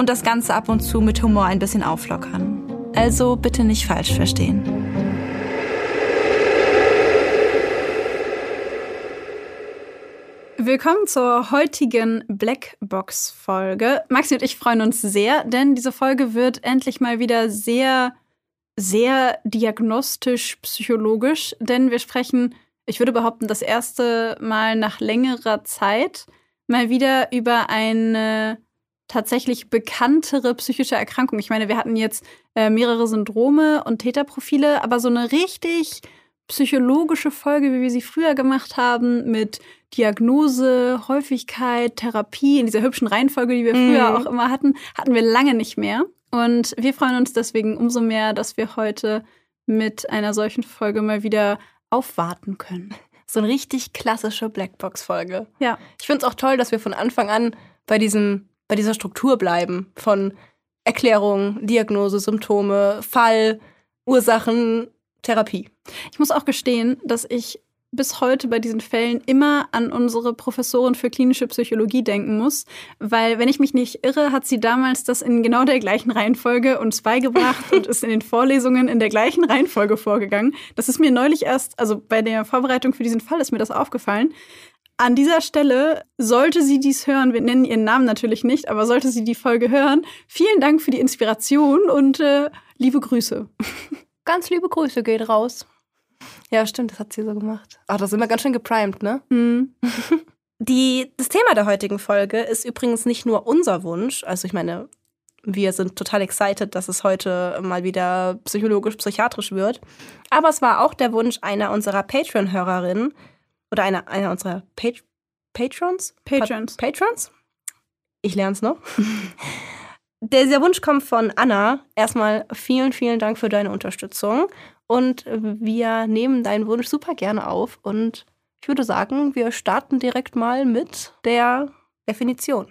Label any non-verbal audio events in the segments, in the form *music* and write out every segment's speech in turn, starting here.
und das Ganze ab und zu mit Humor ein bisschen auflockern. Also bitte nicht falsch verstehen. Willkommen zur heutigen Blackbox-Folge. Maxi und ich freuen uns sehr, denn diese Folge wird endlich mal wieder sehr, sehr diagnostisch-psychologisch, denn wir sprechen, ich würde behaupten, das erste Mal nach längerer Zeit mal wieder über eine tatsächlich bekanntere psychische Erkrankung. Ich meine, wir hatten jetzt äh, mehrere Syndrome und Täterprofile, aber so eine richtig psychologische Folge, wie wir sie früher gemacht haben, mit Diagnose, Häufigkeit, Therapie in dieser hübschen Reihenfolge, die wir früher mhm. auch immer hatten, hatten wir lange nicht mehr. Und wir freuen uns deswegen umso mehr, dass wir heute mit einer solchen Folge mal wieder aufwarten können. So eine richtig klassische Blackbox-Folge. Ja. Ich finde es auch toll, dass wir von Anfang an bei diesem bei dieser Struktur bleiben von Erklärung, Diagnose, Symptome, Fall, Ursachen, Therapie. Ich muss auch gestehen, dass ich bis heute bei diesen Fällen immer an unsere Professorin für klinische Psychologie denken muss, weil, wenn ich mich nicht irre, hat sie damals das in genau der gleichen Reihenfolge uns beigebracht und ist in den Vorlesungen in der gleichen Reihenfolge vorgegangen. Das ist mir neulich erst, also bei der Vorbereitung für diesen Fall ist mir das aufgefallen, an dieser Stelle sollte sie dies hören, wir nennen ihren Namen natürlich nicht, aber sollte sie die Folge hören, vielen Dank für die Inspiration und äh, liebe Grüße. *laughs* Ganz liebe Grüße geht raus. Ja, stimmt, das hat sie so gemacht. Ach, das ist immer ganz schön geprimed, ne? Mhm. *laughs* Die, das Thema der heutigen Folge ist übrigens nicht nur unser Wunsch. Also ich meine, wir sind total excited, dass es heute mal wieder psychologisch-psychiatrisch wird. Aber es war auch der Wunsch einer unserer Patreon-Hörerinnen, oder einer, einer unserer Pat Patrons? Patrons. Pa Patrons? Ich lerne es noch. *laughs* Der, dieser Wunsch kommt von Anna. Erstmal vielen, vielen Dank für deine Unterstützung. Und wir nehmen deinen Wunsch super gerne auf. Und ich würde sagen, wir starten direkt mal mit der Definition.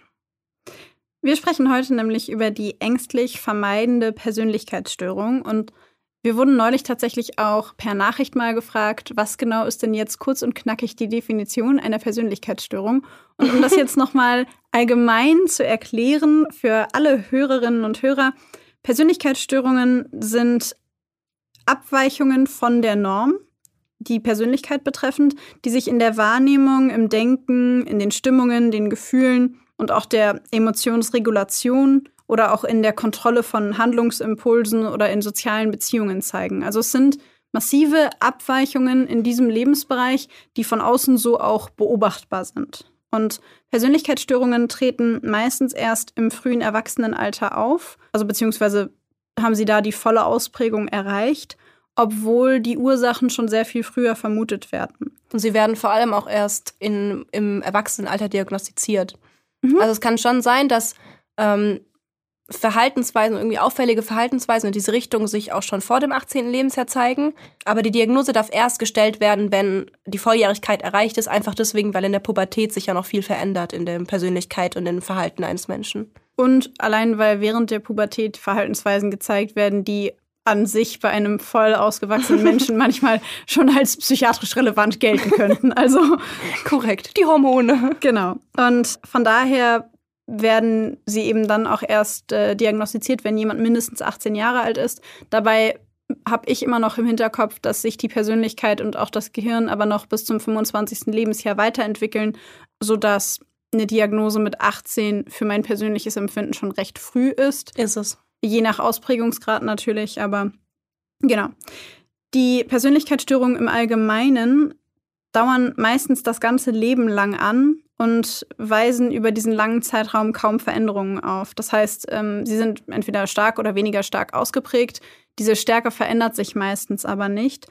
Wir sprechen heute nämlich über die ängstlich vermeidende Persönlichkeitsstörung und wir wurden neulich tatsächlich auch per Nachricht mal gefragt, was genau ist denn jetzt kurz und knackig die Definition einer Persönlichkeitsstörung? Und um das *laughs* jetzt nochmal allgemein zu erklären für alle Hörerinnen und Hörer, Persönlichkeitsstörungen sind Abweichungen von der Norm, die Persönlichkeit betreffend, die sich in der Wahrnehmung, im Denken, in den Stimmungen, den Gefühlen und auch der Emotionsregulation oder auch in der Kontrolle von Handlungsimpulsen oder in sozialen Beziehungen zeigen. Also es sind massive Abweichungen in diesem Lebensbereich, die von außen so auch beobachtbar sind. Und Persönlichkeitsstörungen treten meistens erst im frühen Erwachsenenalter auf, also beziehungsweise haben sie da die volle Ausprägung erreicht, obwohl die Ursachen schon sehr viel früher vermutet werden. Und sie werden vor allem auch erst in, im Erwachsenenalter diagnostiziert. Mhm. Also es kann schon sein, dass ähm, Verhaltensweisen, irgendwie auffällige Verhaltensweisen in diese Richtung sich auch schon vor dem 18. Lebensjahr zeigen. Aber die Diagnose darf erst gestellt werden, wenn die Volljährigkeit erreicht ist, einfach deswegen, weil in der Pubertät sich ja noch viel verändert in der Persönlichkeit und im Verhalten eines Menschen. Und allein, weil während der Pubertät Verhaltensweisen gezeigt werden, die an sich bei einem voll ausgewachsenen Menschen *laughs* manchmal schon als psychiatrisch relevant gelten könnten. Also korrekt, die Hormone. Genau. Und von daher werden sie eben dann auch erst äh, diagnostiziert, wenn jemand mindestens 18 Jahre alt ist. Dabei habe ich immer noch im Hinterkopf, dass sich die Persönlichkeit und auch das Gehirn aber noch bis zum 25. Lebensjahr weiterentwickeln, sodass eine Diagnose mit 18 für mein persönliches Empfinden schon recht früh ist. Ist es. Je nach Ausprägungsgrad natürlich, aber Genau. Die Persönlichkeitsstörungen im Allgemeinen dauern meistens das ganze Leben lang an und weisen über diesen langen Zeitraum kaum Veränderungen auf. Das heißt, ähm, sie sind entweder stark oder weniger stark ausgeprägt. Diese Stärke verändert sich meistens aber nicht.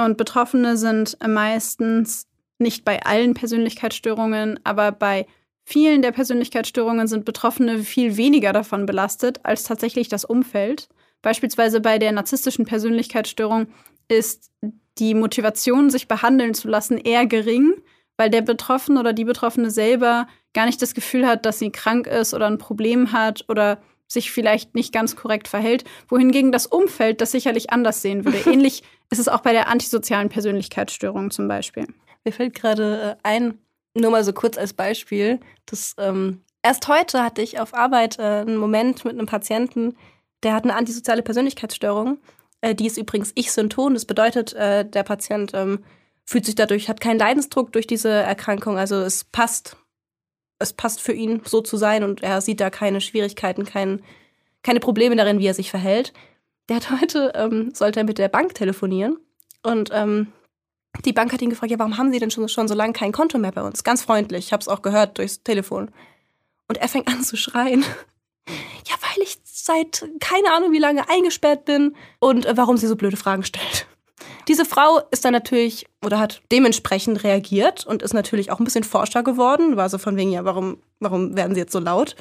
Und Betroffene sind meistens nicht bei allen Persönlichkeitsstörungen, aber bei vielen der Persönlichkeitsstörungen sind Betroffene viel weniger davon belastet als tatsächlich das Umfeld. Beispielsweise bei der narzisstischen Persönlichkeitsstörung ist die Motivation, sich behandeln zu lassen, eher gering, weil der Betroffene oder die Betroffene selber gar nicht das Gefühl hat, dass sie krank ist oder ein Problem hat oder sich vielleicht nicht ganz korrekt verhält, wohingegen das Umfeld das sicherlich anders sehen würde. *laughs* Ähnlich ist es auch bei der antisozialen Persönlichkeitsstörung zum Beispiel. Mir fällt gerade äh, ein, nur mal so kurz als Beispiel, dass ähm, erst heute hatte ich auf Arbeit äh, einen Moment mit einem Patienten, der hat eine antisoziale Persönlichkeitsstörung. Äh, die ist übrigens Ich-Synton. Das bedeutet, äh, der Patient ähm, fühlt sich dadurch, hat keinen Leidensdruck durch diese Erkrankung. Also es passt, es passt für ihn so zu sein und er sieht da keine Schwierigkeiten, kein, keine Probleme darin, wie er sich verhält. Der hat *laughs* heute, ähm, sollte er mit der Bank telefonieren und ähm, die Bank hat ihn gefragt, ja, warum haben Sie denn schon, schon so lange kein Konto mehr bei uns? Ganz freundlich, ich habe es auch gehört durchs Telefon. Und er fängt an zu schreien. *laughs* Ja, weil ich seit keine Ahnung wie lange eingesperrt bin und äh, warum sie so blöde Fragen stellt. Diese Frau ist dann natürlich oder hat dementsprechend reagiert und ist natürlich auch ein bisschen forscher geworden. War so von wegen, ja, warum, warum werden sie jetzt so laut?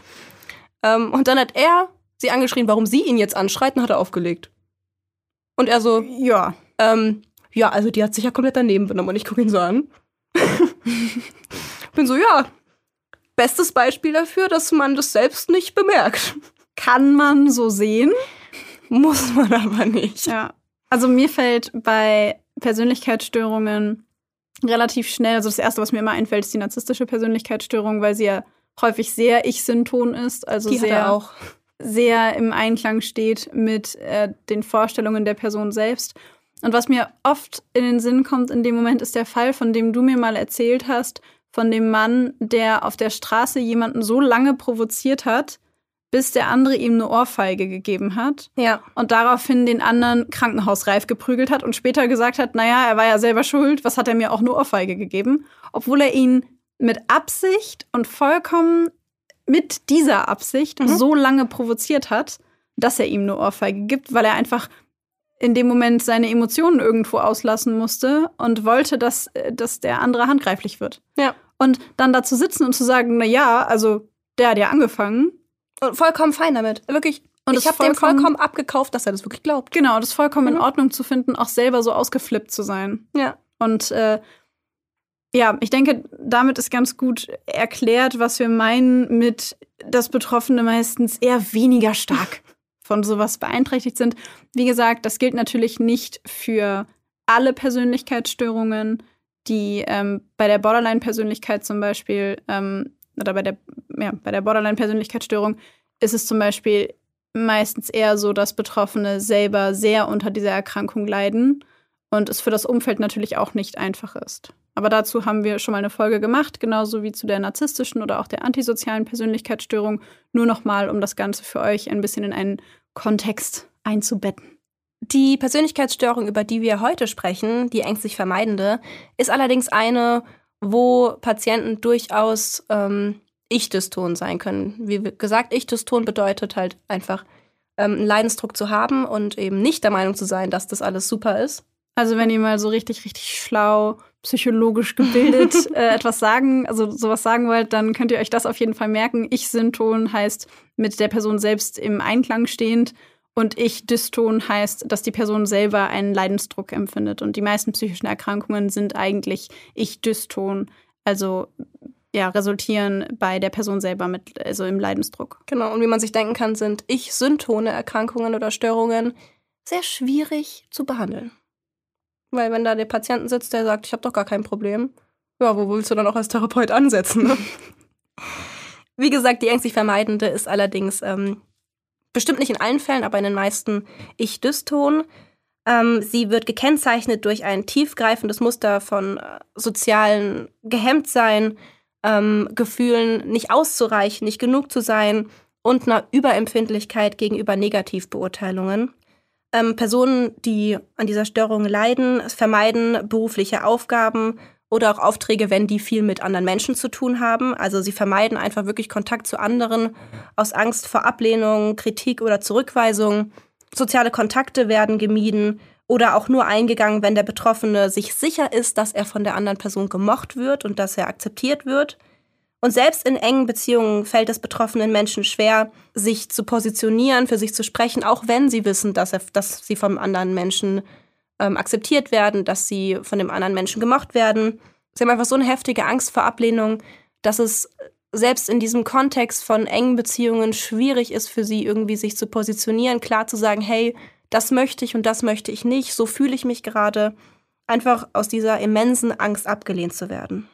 Ähm, und dann hat er sie angeschrien, warum sie ihn jetzt anschreit und hat er aufgelegt. Und er so, ja, ähm, ja, also die hat sich ja komplett daneben benommen und ich gucke ihn so an. *laughs* Bin so, ja, bestes Beispiel dafür, dass man das selbst nicht bemerkt. Kann man so sehen, muss man aber nicht. Ja. Also mir fällt bei Persönlichkeitsstörungen relativ schnell, also das erste, was mir immer einfällt, ist die narzisstische Persönlichkeitsstörung, weil sie ja häufig sehr Ich-Synton ist, also die sehr auch sehr im Einklang steht mit äh, den Vorstellungen der Person selbst. Und was mir oft in den Sinn kommt in dem Moment, ist der Fall, von dem du mir mal erzählt hast, von dem Mann, der auf der Straße jemanden so lange provoziert hat, bis der andere ihm eine Ohrfeige gegeben hat. Ja. Und daraufhin den anderen krankenhausreif geprügelt hat und später gesagt hat, naja, er war ja selber schuld, was hat er mir auch eine Ohrfeige gegeben? Obwohl er ihn mit Absicht und vollkommen mit dieser Absicht mhm. so lange provoziert hat, dass er ihm eine Ohrfeige gibt, weil er einfach in dem Moment seine Emotionen irgendwo auslassen musste und wollte, dass, äh, dass der andere handgreiflich wird. Ja. Und dann da zu sitzen und zu sagen, na ja, also der hat ja angefangen. Und vollkommen fein damit. Wirklich. Und ich habe dem vollkommen abgekauft, dass er das wirklich glaubt. Genau, das vollkommen mhm. in Ordnung zu finden, auch selber so ausgeflippt zu sein. Ja. Und äh, ja, ich denke, damit ist ganz gut erklärt, was wir meinen mit, dass Betroffene meistens eher weniger stark *laughs* von sowas beeinträchtigt sind. Wie gesagt, das gilt natürlich nicht für alle Persönlichkeitsstörungen die ähm, bei der Borderline-Persönlichkeit zum Beispiel, ähm, oder bei der, ja, bei der Borderline-Persönlichkeitsstörung ist es zum Beispiel meistens eher so, dass Betroffene selber sehr unter dieser Erkrankung leiden und es für das Umfeld natürlich auch nicht einfach ist. Aber dazu haben wir schon mal eine Folge gemacht, genauso wie zu der narzisstischen oder auch der antisozialen Persönlichkeitsstörung. Nur nochmal, um das Ganze für euch ein bisschen in einen Kontext einzubetten. Die Persönlichkeitsstörung, über die wir heute sprechen, die ängstlich vermeidende, ist allerdings eine, wo Patienten durchaus ähm, Ich-Dyston sein können. Wie gesagt, Ich-Dyston bedeutet halt einfach ähm, einen Leidensdruck zu haben und eben nicht der Meinung zu sein, dass das alles super ist. Also wenn ihr mal so richtig, richtig schlau, psychologisch gebildet *laughs* äh, etwas sagen, also sowas sagen wollt, dann könnt ihr euch das auf jeden Fall merken. Ich-Synton heißt mit der Person selbst im Einklang stehend und Ich-Dyston heißt, dass die Person selber einen Leidensdruck empfindet. Und die meisten psychischen Erkrankungen sind eigentlich Ich-Dyston, also ja, resultieren bei der Person selber mit, also im Leidensdruck. Genau, und wie man sich denken kann, sind Ich-Syntone Erkrankungen oder Störungen sehr schwierig zu behandeln. Weil wenn da der Patient sitzt, der sagt, ich habe doch gar kein Problem, ja, wo willst du dann auch als Therapeut ansetzen? Ne? *laughs* Wie gesagt, die ängstlich vermeidende ist allerdings ähm, bestimmt nicht in allen Fällen, aber in den meisten Ich-Dyston. Ähm, sie wird gekennzeichnet durch ein tiefgreifendes Muster von äh, sozialen Gehemmtsein, ähm, Gefühlen nicht auszureichen, nicht genug zu sein und einer Überempfindlichkeit gegenüber Negativbeurteilungen. Ähm, Personen, die an dieser Störung leiden, vermeiden berufliche Aufgaben oder auch Aufträge, wenn die viel mit anderen Menschen zu tun haben. Also sie vermeiden einfach wirklich Kontakt zu anderen aus Angst vor Ablehnung, Kritik oder Zurückweisung. Soziale Kontakte werden gemieden oder auch nur eingegangen, wenn der Betroffene sich sicher ist, dass er von der anderen Person gemocht wird und dass er akzeptiert wird. Und selbst in engen Beziehungen fällt es betroffenen Menschen schwer, sich zu positionieren, für sich zu sprechen, auch wenn sie wissen, dass, er, dass sie vom anderen Menschen ähm, akzeptiert werden, dass sie von dem anderen Menschen gemocht werden. Sie haben einfach so eine heftige Angst vor Ablehnung, dass es selbst in diesem Kontext von engen Beziehungen schwierig ist für sie, irgendwie sich zu positionieren, klar zu sagen, hey, das möchte ich und das möchte ich nicht, so fühle ich mich gerade, einfach aus dieser immensen Angst abgelehnt zu werden.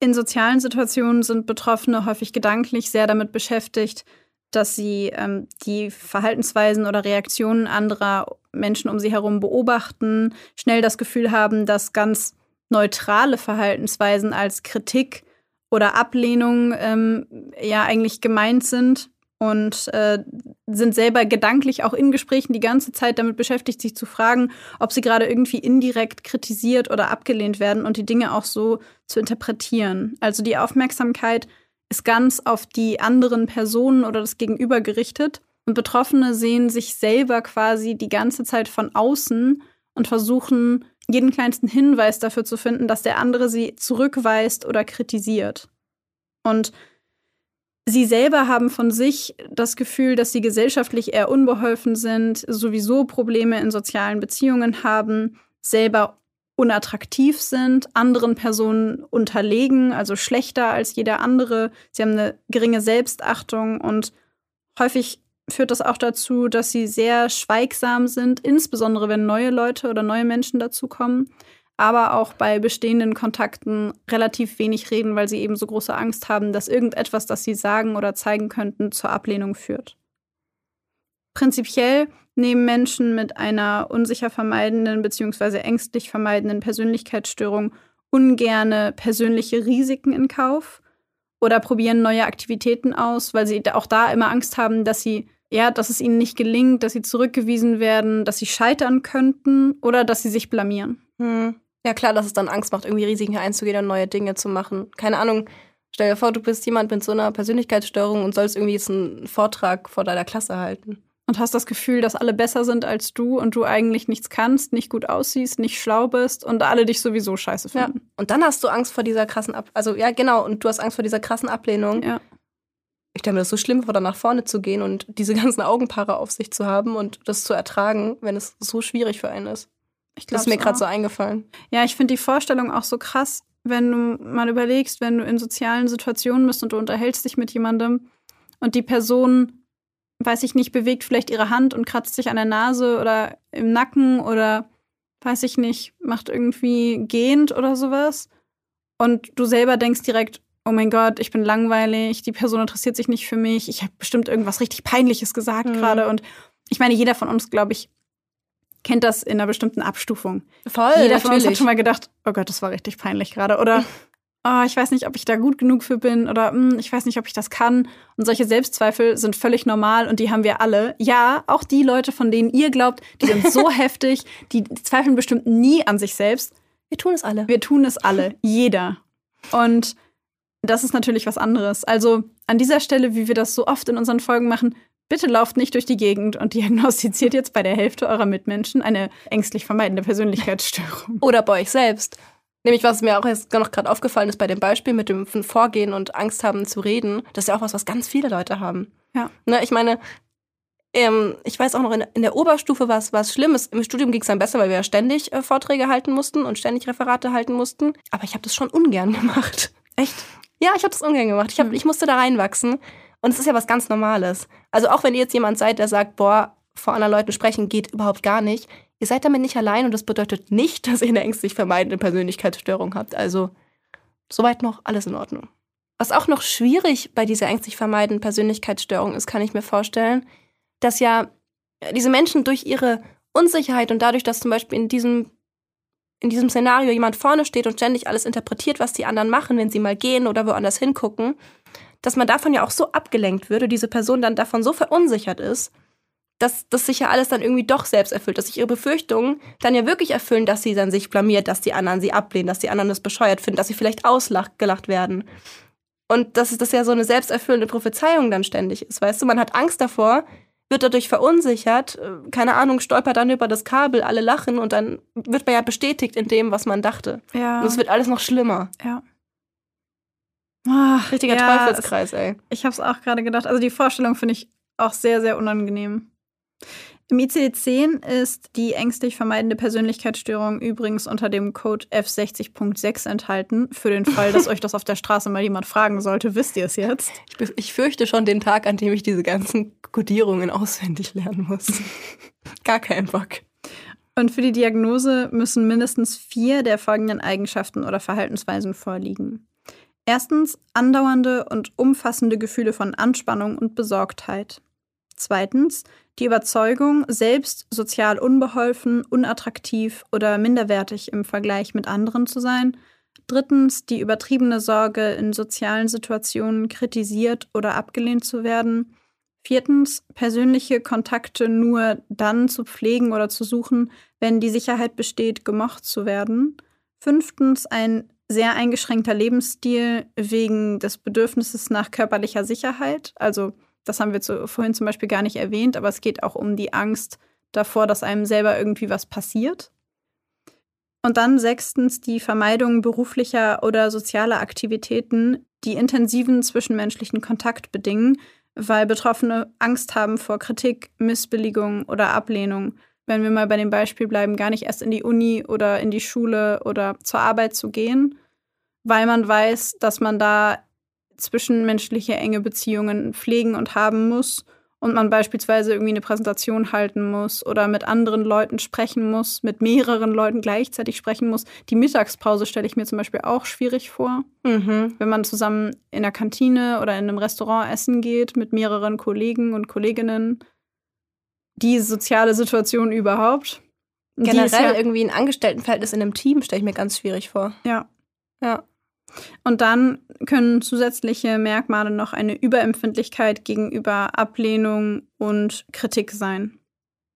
In sozialen Situationen sind Betroffene häufig gedanklich sehr damit beschäftigt, dass sie ähm, die Verhaltensweisen oder Reaktionen anderer Menschen um sie herum beobachten, schnell das Gefühl haben, dass ganz neutrale Verhaltensweisen als Kritik oder Ablehnung ähm, ja eigentlich gemeint sind und äh, sind selber gedanklich auch in Gesprächen die ganze Zeit damit beschäftigt, sich zu fragen, ob sie gerade irgendwie indirekt kritisiert oder abgelehnt werden und die Dinge auch so zu interpretieren. Also die Aufmerksamkeit ist ganz auf die anderen Personen oder das Gegenüber gerichtet und Betroffene sehen sich selber quasi die ganze Zeit von außen und versuchen jeden kleinsten Hinweis dafür zu finden, dass der andere sie zurückweist oder kritisiert. Und Sie selber haben von sich das Gefühl, dass sie gesellschaftlich eher unbeholfen sind, sowieso Probleme in sozialen Beziehungen haben, selber unattraktiv sind, anderen Personen unterlegen, also schlechter als jeder andere. Sie haben eine geringe Selbstachtung und häufig führt das auch dazu, dass sie sehr schweigsam sind, insbesondere wenn neue Leute oder neue Menschen dazukommen aber auch bei bestehenden Kontakten relativ wenig reden, weil sie eben so große Angst haben, dass irgendetwas, das sie sagen oder zeigen könnten, zur Ablehnung führt. Prinzipiell nehmen Menschen mit einer unsicher vermeidenden bzw. ängstlich vermeidenden Persönlichkeitsstörung ungerne persönliche Risiken in Kauf oder probieren neue Aktivitäten aus, weil sie auch da immer Angst haben, dass sie ja, dass es ihnen nicht gelingt, dass sie zurückgewiesen werden, dass sie scheitern könnten oder dass sie sich blamieren. Hm. Ja, klar, dass es dann Angst macht, irgendwie Risiken einzugehen und neue Dinge zu machen. Keine Ahnung. Stell dir vor, du bist jemand mit so einer Persönlichkeitsstörung und sollst irgendwie jetzt einen Vortrag vor deiner Klasse halten. Und hast das Gefühl, dass alle besser sind als du und du eigentlich nichts kannst, nicht gut aussiehst, nicht schlau bist und alle dich sowieso scheiße finden. Ja. Und dann hast du Angst vor dieser krassen Ab also ja genau und du hast Angst vor dieser krassen Ablehnung. Ja. Ich stelle mir das so schlimm vor, da nach vorne zu gehen und diese *laughs* ganzen Augenpaare auf sich zu haben und das zu ertragen, wenn es so schwierig für einen ist. Ich das ist mir gerade so eingefallen. Ja, ich finde die Vorstellung auch so krass, wenn du mal überlegst, wenn du in sozialen Situationen bist und du unterhältst dich mit jemandem und die Person, weiß ich nicht, bewegt vielleicht ihre Hand und kratzt sich an der Nase oder im Nacken oder weiß ich nicht, macht irgendwie gehend oder sowas. Und du selber denkst direkt, oh mein Gott, ich bin langweilig, die Person interessiert sich nicht für mich, ich habe bestimmt irgendwas richtig Peinliches gesagt mhm. gerade. Und ich meine, jeder von uns, glaube ich, kennt das in einer bestimmten Abstufung. Voll. Jeder natürlich. von uns hat schon mal gedacht, oh Gott, das war richtig peinlich gerade. Oder *laughs* oh, ich weiß nicht, ob ich da gut genug für bin oder hm, ich weiß nicht, ob ich das kann. Und solche Selbstzweifel sind völlig normal und die haben wir alle. Ja, auch die Leute, von denen ihr glaubt, die sind so *laughs* heftig, die zweifeln bestimmt nie an sich selbst. Wir tun es alle. Wir tun es alle. Jeder. Und das ist natürlich was anderes. Also an dieser Stelle, wie wir das so oft in unseren Folgen machen, Bitte lauft nicht durch die Gegend und *laughs* diagnostiziert jetzt bei der Hälfte eurer Mitmenschen eine ängstlich vermeidende Persönlichkeitsstörung. Oder bei euch selbst. Nämlich, was mir auch jetzt noch gerade aufgefallen ist bei dem Beispiel mit dem Vorgehen und Angst haben zu reden, das ist ja auch was, was ganz viele Leute haben. Ja. Ne, ich meine, ähm, ich weiß auch noch, in, in der Oberstufe war es schlimm. Im Studium ging es dann besser, weil wir ja ständig äh, Vorträge halten mussten und ständig Referate halten mussten. Aber ich habe das schon ungern *laughs* gemacht. Echt? Ja, ich habe das ungern gemacht. Ich, hab, hm. ich musste da reinwachsen. Und es ist ja was ganz Normales. Also auch wenn ihr jetzt jemand seid, der sagt, boah, vor anderen Leuten sprechen geht überhaupt gar nicht, ihr seid damit nicht allein und das bedeutet nicht, *laughs* dass ihr eine ängstlich vermeidende Persönlichkeitsstörung habt. Also soweit noch alles in Ordnung. Was auch noch schwierig bei dieser ängstlich vermeidenden Persönlichkeitsstörung ist, kann ich mir vorstellen, dass ja diese Menschen durch ihre Unsicherheit und dadurch, dass zum Beispiel in diesem, in diesem Szenario jemand vorne steht und ständig alles interpretiert, was die anderen machen, wenn sie mal gehen oder woanders hingucken, dass man davon ja auch so abgelenkt würde, diese Person dann davon so verunsichert ist, dass das sich ja alles dann irgendwie doch selbst erfüllt, dass sich ihre Befürchtungen dann ja wirklich erfüllen, dass sie dann sich blamiert, dass die anderen sie ablehnen, dass die anderen das bescheuert finden, dass sie vielleicht ausgelacht werden. Und dass das ja so eine selbsterfüllende Prophezeiung dann ständig ist, weißt du? Man hat Angst davor, wird dadurch verunsichert, äh, keine Ahnung, stolpert dann über das Kabel, alle lachen und dann wird man ja bestätigt in dem, was man dachte. Ja. Und es wird alles noch schlimmer. Ja. Ach, Richtiger ja, Teufelskreis, ey. Ich habe es auch gerade gedacht. Also die Vorstellung finde ich auch sehr, sehr unangenehm. Im ICD-10 ist die ängstlich vermeidende Persönlichkeitsstörung übrigens unter dem Code F60.6 enthalten. Für den Fall, dass *laughs* euch das auf der Straße mal jemand fragen sollte, wisst ihr es jetzt. Ich, ich fürchte schon den Tag, an dem ich diese ganzen Kodierungen auswendig lernen muss. *laughs* Gar kein Bock. Und für die Diagnose müssen mindestens vier der folgenden Eigenschaften oder Verhaltensweisen vorliegen. Erstens andauernde und umfassende Gefühle von Anspannung und Besorgtheit. Zweitens die Überzeugung, selbst sozial unbeholfen, unattraktiv oder minderwertig im Vergleich mit anderen zu sein. Drittens die übertriebene Sorge, in sozialen Situationen kritisiert oder abgelehnt zu werden. Viertens persönliche Kontakte nur dann zu pflegen oder zu suchen, wenn die Sicherheit besteht, gemocht zu werden. Fünftens ein sehr eingeschränkter Lebensstil wegen des Bedürfnisses nach körperlicher Sicherheit, also das haben wir zu, vorhin zum Beispiel gar nicht erwähnt, aber es geht auch um die Angst davor, dass einem selber irgendwie was passiert. Und dann sechstens die Vermeidung beruflicher oder sozialer Aktivitäten, die intensiven zwischenmenschlichen Kontakt bedingen, weil Betroffene Angst haben vor Kritik, Missbilligung oder Ablehnung. Wenn wir mal bei dem Beispiel bleiben, gar nicht erst in die Uni oder in die Schule oder zur Arbeit zu gehen, weil man weiß, dass man da zwischenmenschliche enge Beziehungen pflegen und haben muss und man beispielsweise irgendwie eine Präsentation halten muss oder mit anderen Leuten sprechen muss, mit mehreren Leuten gleichzeitig sprechen muss. Die Mittagspause stelle ich mir zum Beispiel auch schwierig vor, Mhm. wenn man zusammen in der Kantine oder in einem Restaurant essen geht mit mehreren Kollegen und Kolleginnen. Die soziale Situation überhaupt. Generell ja, irgendwie ein Angestelltenverhältnis in einem Team stelle ich mir ganz schwierig vor. ja, Ja. Und dann können zusätzliche Merkmale noch eine Überempfindlichkeit gegenüber Ablehnung und Kritik sein.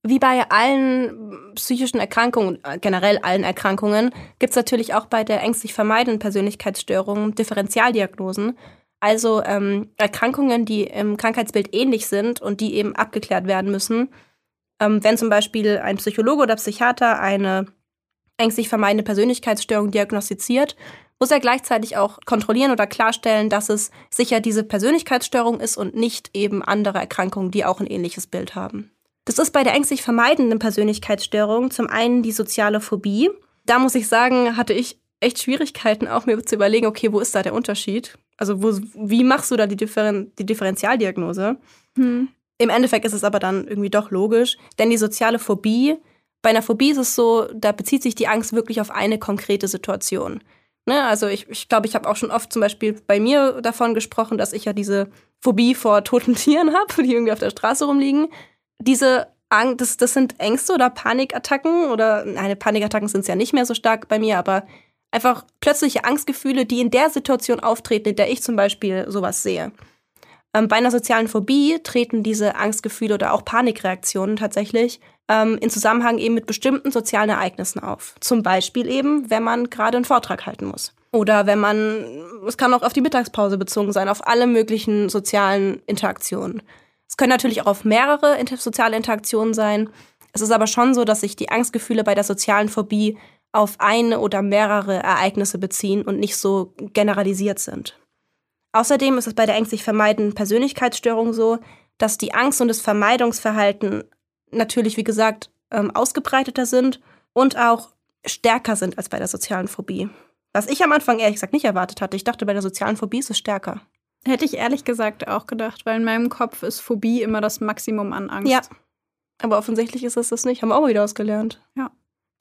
Wie bei allen psychischen Erkrankungen, äh, generell allen Erkrankungen, gibt es natürlich auch bei der ängstlich vermeidenden Persönlichkeitsstörung Differentialdiagnosen. Also ähm, Erkrankungen, die im Krankheitsbild ähnlich sind und die eben abgeklärt werden müssen. Ähm, wenn zum Beispiel ein Psychologe oder Psychiater eine ängstlich vermeidende Persönlichkeitsstörung diagnostiziert, muss er gleichzeitig auch kontrollieren oder klarstellen, dass es sicher diese Persönlichkeitsstörung ist und nicht eben andere Erkrankungen, die auch ein ähnliches Bild haben. Das ist bei der ängstlich vermeidenden Persönlichkeitsstörung zum einen die soziale Phobie. Da muss ich sagen, hatte ich echt Schwierigkeiten, auch mir zu überlegen, okay, wo ist da der Unterschied? Also wo, wie machst du da die, Differen die Differentialdiagnose? Hm. Im Endeffekt ist es aber dann irgendwie doch logisch, denn die soziale Phobie, bei einer Phobie ist es so, da bezieht sich die Angst wirklich auf eine konkrete Situation. Ne, also ich glaube, ich, glaub, ich habe auch schon oft zum Beispiel bei mir davon gesprochen, dass ich ja diese Phobie vor toten *laughs* Tieren habe, die irgendwie auf der Straße rumliegen. Diese Angst, das, das sind Ängste oder Panikattacken oder nein, Panikattacken sind es ja nicht mehr so stark bei mir, aber einfach plötzliche Angstgefühle, die in der Situation auftreten, in der ich zum Beispiel sowas sehe. Ähm, bei einer sozialen Phobie treten diese Angstgefühle oder auch Panikreaktionen tatsächlich ähm, in Zusammenhang eben mit bestimmten sozialen Ereignissen auf. Zum Beispiel eben, wenn man gerade einen Vortrag halten muss. Oder wenn man, es kann auch auf die Mittagspause bezogen sein, auf alle möglichen sozialen Interaktionen. Es können natürlich auch auf mehrere inter soziale Interaktionen sein. Es ist aber schon so, dass sich die Angstgefühle bei der sozialen Phobie auf eine oder mehrere Ereignisse beziehen und nicht so generalisiert sind. Außerdem ist es bei der ängstlich vermeidenden Persönlichkeitsstörung so, dass die Angst und das Vermeidungsverhalten natürlich, wie gesagt, ähm, ausgebreiteter sind und auch stärker sind als bei der sozialen Phobie. Was ich am Anfang ehrlich gesagt nicht erwartet hatte. Ich dachte, bei der sozialen Phobie ist es stärker. Hätte ich ehrlich gesagt auch gedacht, weil in meinem Kopf ist Phobie immer das Maximum an Angst. Ja. Aber offensichtlich ist es das nicht. Haben wir auch wieder ausgelernt. Ja.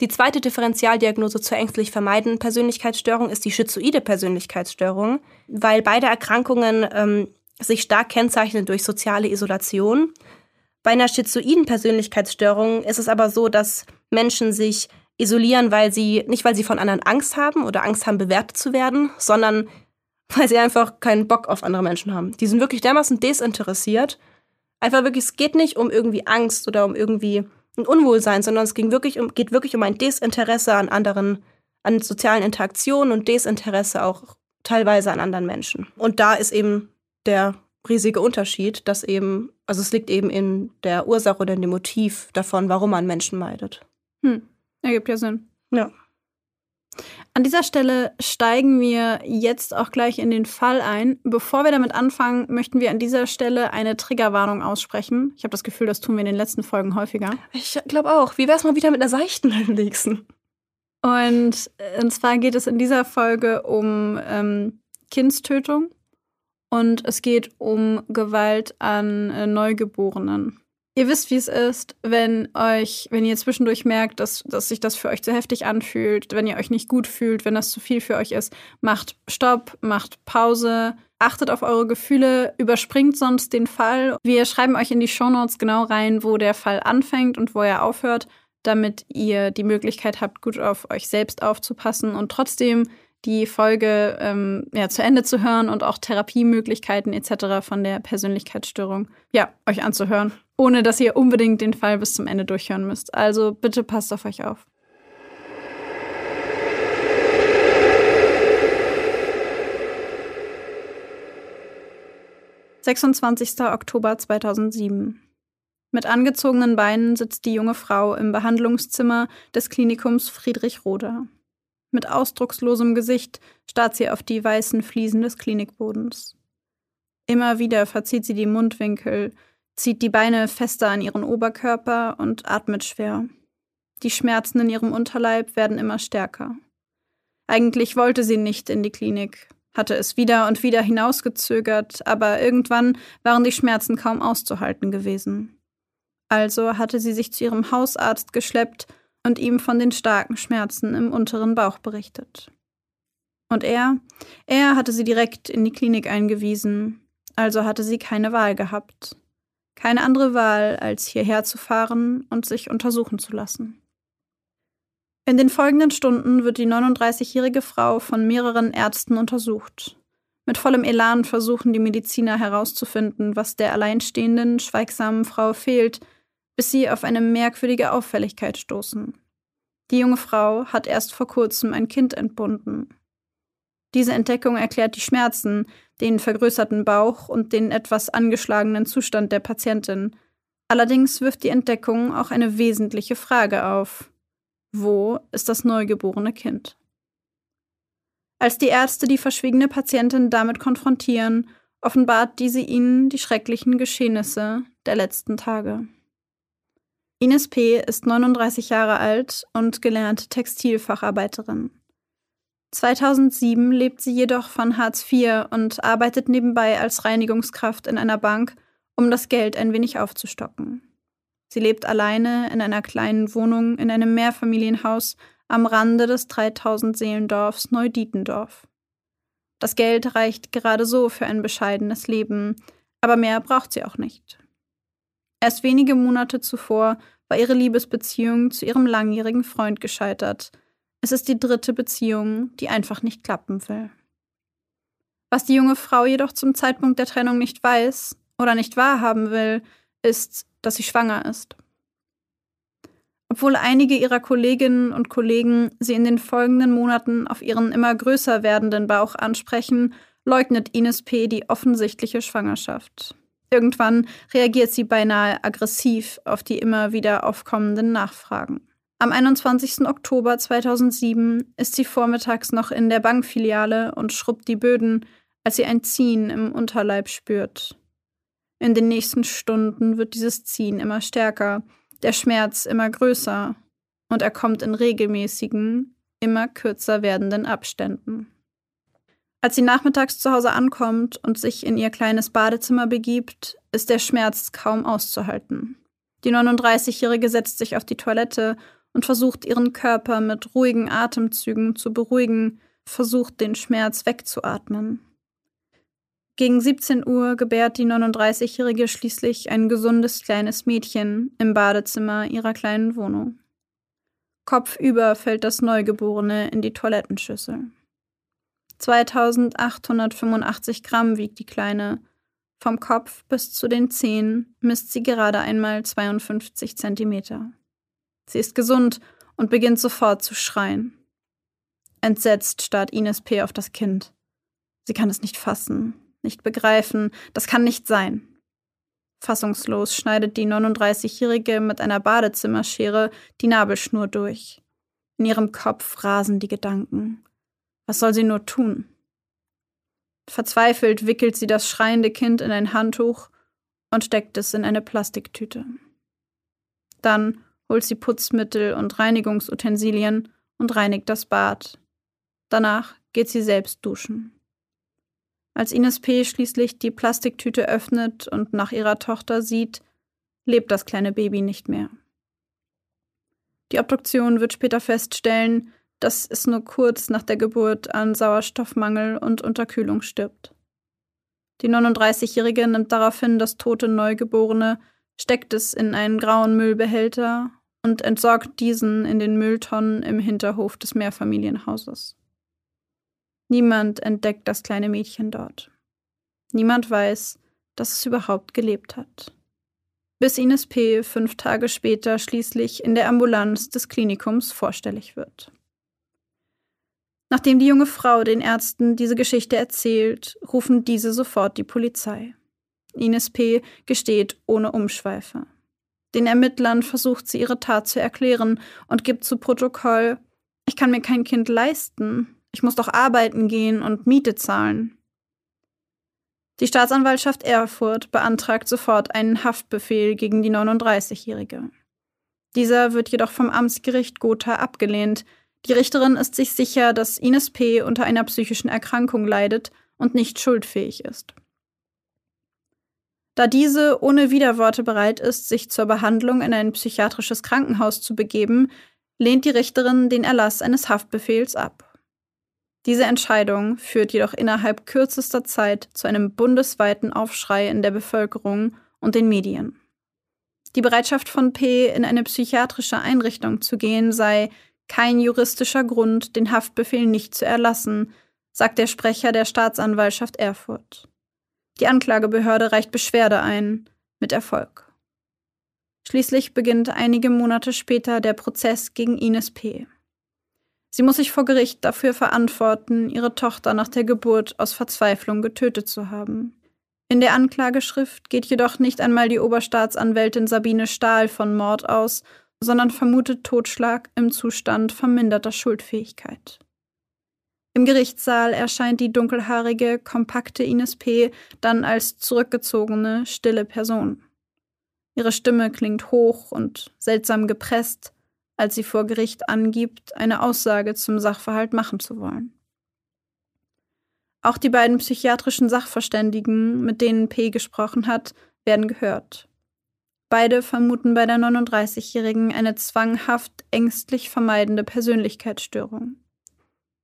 Die zweite Differentialdiagnose zur ängstlich vermeidenden Persönlichkeitsstörung ist die schizoide Persönlichkeitsstörung, weil beide Erkrankungen ähm, sich stark kennzeichnen durch soziale Isolation. Bei einer schizoiden Persönlichkeitsstörung ist es aber so, dass Menschen sich isolieren, weil sie nicht weil sie von anderen Angst haben oder Angst haben bewertet zu werden, sondern *laughs* weil sie einfach keinen Bock auf andere Menschen haben. Die sind wirklich dermaßen desinteressiert Einfach wirklich, es geht nicht um irgendwie Angst oder um irgendwie ein Unwohlsein, sondern es ging wirklich um, geht wirklich um ein Desinteresse an anderen, an sozialen Interaktionen und Desinteresse auch teilweise an anderen Menschen. Und da ist eben der riesige Unterschied, dass eben, also es liegt eben in der Ursache oder in dem Motiv davon, warum man Menschen meidet. Hm, ergibt ja Sinn. Ja. An dieser Stelle steigen wir jetzt auch gleich in den Fall ein. Bevor wir damit anfangen, möchten wir an dieser Stelle eine Triggerwarnung aussprechen. Ich habe das Gefühl, das tun wir in den letzten Folgen häufiger. Ich glaube auch. Wie wäre es mal wieder mit einer seichten am nächsten? Und, äh, und zwar geht es in dieser Folge um ähm, Kindstötung und es geht um Gewalt an äh, Neugeborenen. Ihr wisst, wie es ist, wenn euch, wenn ihr zwischendurch merkt, dass, dass sich das für euch zu heftig anfühlt, wenn ihr euch nicht gut fühlt, wenn das zu viel für euch ist, macht Stopp, macht Pause, achtet auf eure Gefühle, überspringt sonst den Fall. Wir schreiben euch in die Shownotes genau rein, wo der Fall anfängt und wo er aufhört, damit ihr die Möglichkeit habt, gut auf euch selbst aufzupassen und trotzdem die Folge ähm, ja, zu Ende zu hören und auch Therapiemöglichkeiten etc. von der Persönlichkeitsstörung ja, euch anzuhören, ohne dass ihr unbedingt den Fall bis zum Ende durchhören müsst. Also bitte passt auf euch auf. »26. Oktober 2007. Mit angezogenen Beinen sitzt die junge Frau im Behandlungszimmer des Klinikums Friedrich Roder. Mit ausdruckslosem Gesicht starrt sie auf die weißen Fliesen des Klinikbodens. Immer wieder verzieht sie die Mundwinkel, zieht die Beine fester an ihren Oberkörper und atmet schwer. Die Schmerzen in ihrem Unterleib werden immer stärker. Eigentlich wollte sie nicht in die Klinik, hatte es wieder und wieder hinausgezögert, aber irgendwann waren die Schmerzen kaum auszuhalten gewesen. Also hatte sie sich zu ihrem Hausarzt geschleppt und ihm von den starken Schmerzen im unteren Bauch berichtet. Und er, er hatte sie direkt in die Klinik eingewiesen, also hatte sie keine Wahl gehabt. Keine andere Wahl, als hierher zu fahren und sich untersuchen zu lassen. In den folgenden Stunden wird die 39-jährige Frau von mehreren Ärzten untersucht. Mit vollem Elan versuchen die Mediziner herauszufinden, was der alleinstehenden, schweigsamen Frau fehlt, bis sie auf eine merkwürdige Auffälligkeit stoßen. Die junge Frau hat erst vor kurzem ein Kind entbunden. Diese Entdeckung erklärt die Schmerzen, den vergrößerten Bauch und den etwas angeschlagenen Zustand der Patientin. Allerdings wirft die Entdeckung auch eine wesentliche Frage auf. Wo ist das neugeborene Kind? Als die Ärzte die verschwiegene Patientin damit konfrontieren, offenbart diese ihnen die schrecklichen Geschehnisse der letzten Tage. Ines P. ist 39 Jahre alt und gelernte Textilfacharbeiterin. 2007 lebt sie jedoch von Hartz IV und arbeitet nebenbei als Reinigungskraft in einer Bank, um das Geld ein wenig aufzustocken. Sie lebt alleine in einer kleinen Wohnung in einem Mehrfamilienhaus am Rande des 3000 Seelendorfs Neudietendorf. Das Geld reicht gerade so für ein bescheidenes Leben, aber mehr braucht sie auch nicht. Erst wenige Monate zuvor war ihre Liebesbeziehung zu ihrem langjährigen Freund gescheitert. Es ist die dritte Beziehung, die einfach nicht klappen will. Was die junge Frau jedoch zum Zeitpunkt der Trennung nicht weiß oder nicht wahrhaben will, ist, dass sie schwanger ist. Obwohl einige ihrer Kolleginnen und Kollegen sie in den folgenden Monaten auf ihren immer größer werdenden Bauch ansprechen, leugnet Ines P. die offensichtliche Schwangerschaft. Irgendwann reagiert sie beinahe aggressiv auf die immer wieder aufkommenden Nachfragen. Am 21. Oktober 2007 ist sie vormittags noch in der Bankfiliale und schrubbt die Böden, als sie ein Ziehen im Unterleib spürt. In den nächsten Stunden wird dieses Ziehen immer stärker, der Schmerz immer größer und er kommt in regelmäßigen, immer kürzer werdenden Abständen. Als sie nachmittags zu Hause ankommt und sich in ihr kleines Badezimmer begibt, ist der Schmerz kaum auszuhalten. Die 39-Jährige setzt sich auf die Toilette und versucht ihren Körper mit ruhigen Atemzügen zu beruhigen, versucht den Schmerz wegzuatmen. Gegen 17 Uhr gebärt die 39-Jährige schließlich ein gesundes kleines Mädchen im Badezimmer ihrer kleinen Wohnung. Kopfüber fällt das Neugeborene in die Toilettenschüssel. 2885 Gramm wiegt die Kleine, Vom Kopf bis zu den Zehen misst sie gerade einmal 52 Zentimeter. Sie ist gesund und beginnt sofort zu schreien. Entsetzt starrt Ines P. auf das Kind. Sie kann es nicht fassen, nicht begreifen, das kann nicht sein. Fassungslos schneidet die 39-Jährige mit einer Badezimmerschere die Nabelschnur durch. In ihrem Kopf rasen die Gedanken. Was soll sie nur tun? Verzweifelt wickelt sie das schreiende Kind in ein Handtuch und steckt es in eine Plastiktüte. Dann holt sie Putzmittel und Reinigungsutensilien und reinigt das Bad. Danach geht sie selbst duschen. Als Ines P. schließlich die Plastiktüte öffnet und nach ihrer Tochter sieht, lebt das kleine Baby nicht mehr. Die Obduktion wird später feststellen, dass es nur kurz nach der Geburt an Sauerstoffmangel und Unterkühlung stirbt. Die 39-Jährige nimmt daraufhin das tote Neugeborene, steckt es in einen grauen Müllbehälter und entsorgt diesen in den Mülltonnen im Hinterhof des Mehrfamilienhauses. Niemand entdeckt das kleine Mädchen dort. Niemand weiß, dass es überhaupt gelebt hat. Bis Ines P. fünf Tage später schließlich in der Ambulanz des Klinikums vorstellig wird. Nachdem die junge Frau den Ärzten diese Geschichte erzählt, rufen diese sofort die Polizei. Ines P. gesteht ohne Umschweife. Den Ermittlern versucht sie ihre Tat zu erklären und gibt zu Protokoll, ich kann mir kein Kind leisten, ich muss doch arbeiten gehen und Miete zahlen. Die Staatsanwaltschaft Erfurt beantragt sofort einen Haftbefehl gegen die 39-Jährige. Dieser wird jedoch vom Amtsgericht Gotha abgelehnt. Die Richterin ist sich sicher, dass Ines P. unter einer psychischen Erkrankung leidet und nicht schuldfähig ist. Da diese ohne Widerworte bereit ist, sich zur Behandlung in ein psychiatrisches Krankenhaus zu begeben, lehnt die Richterin den Erlass eines Haftbefehls ab. Diese Entscheidung führt jedoch innerhalb kürzester Zeit zu einem bundesweiten Aufschrei in der Bevölkerung und den Medien. Die Bereitschaft von P, in eine psychiatrische Einrichtung zu gehen, sei kein juristischer Grund, den Haftbefehl nicht zu erlassen, sagt der Sprecher der Staatsanwaltschaft Erfurt. Die Anklagebehörde reicht Beschwerde ein, mit Erfolg. Schließlich beginnt einige Monate später der Prozess gegen Ines P. Sie muss sich vor Gericht dafür verantworten, ihre Tochter nach der Geburt aus Verzweiflung getötet zu haben. In der Anklageschrift geht jedoch nicht einmal die Oberstaatsanwältin Sabine Stahl von Mord aus, sondern vermutet Totschlag im Zustand verminderter Schuldfähigkeit. Im Gerichtssaal erscheint die dunkelhaarige, kompakte Ines P. dann als zurückgezogene, stille Person. Ihre Stimme klingt hoch und seltsam gepresst, als sie vor Gericht angibt, eine Aussage zum Sachverhalt machen zu wollen. Auch die beiden psychiatrischen Sachverständigen, mit denen P gesprochen hat, werden gehört. Beide vermuten bei der 39-Jährigen eine zwanghaft ängstlich vermeidende Persönlichkeitsstörung.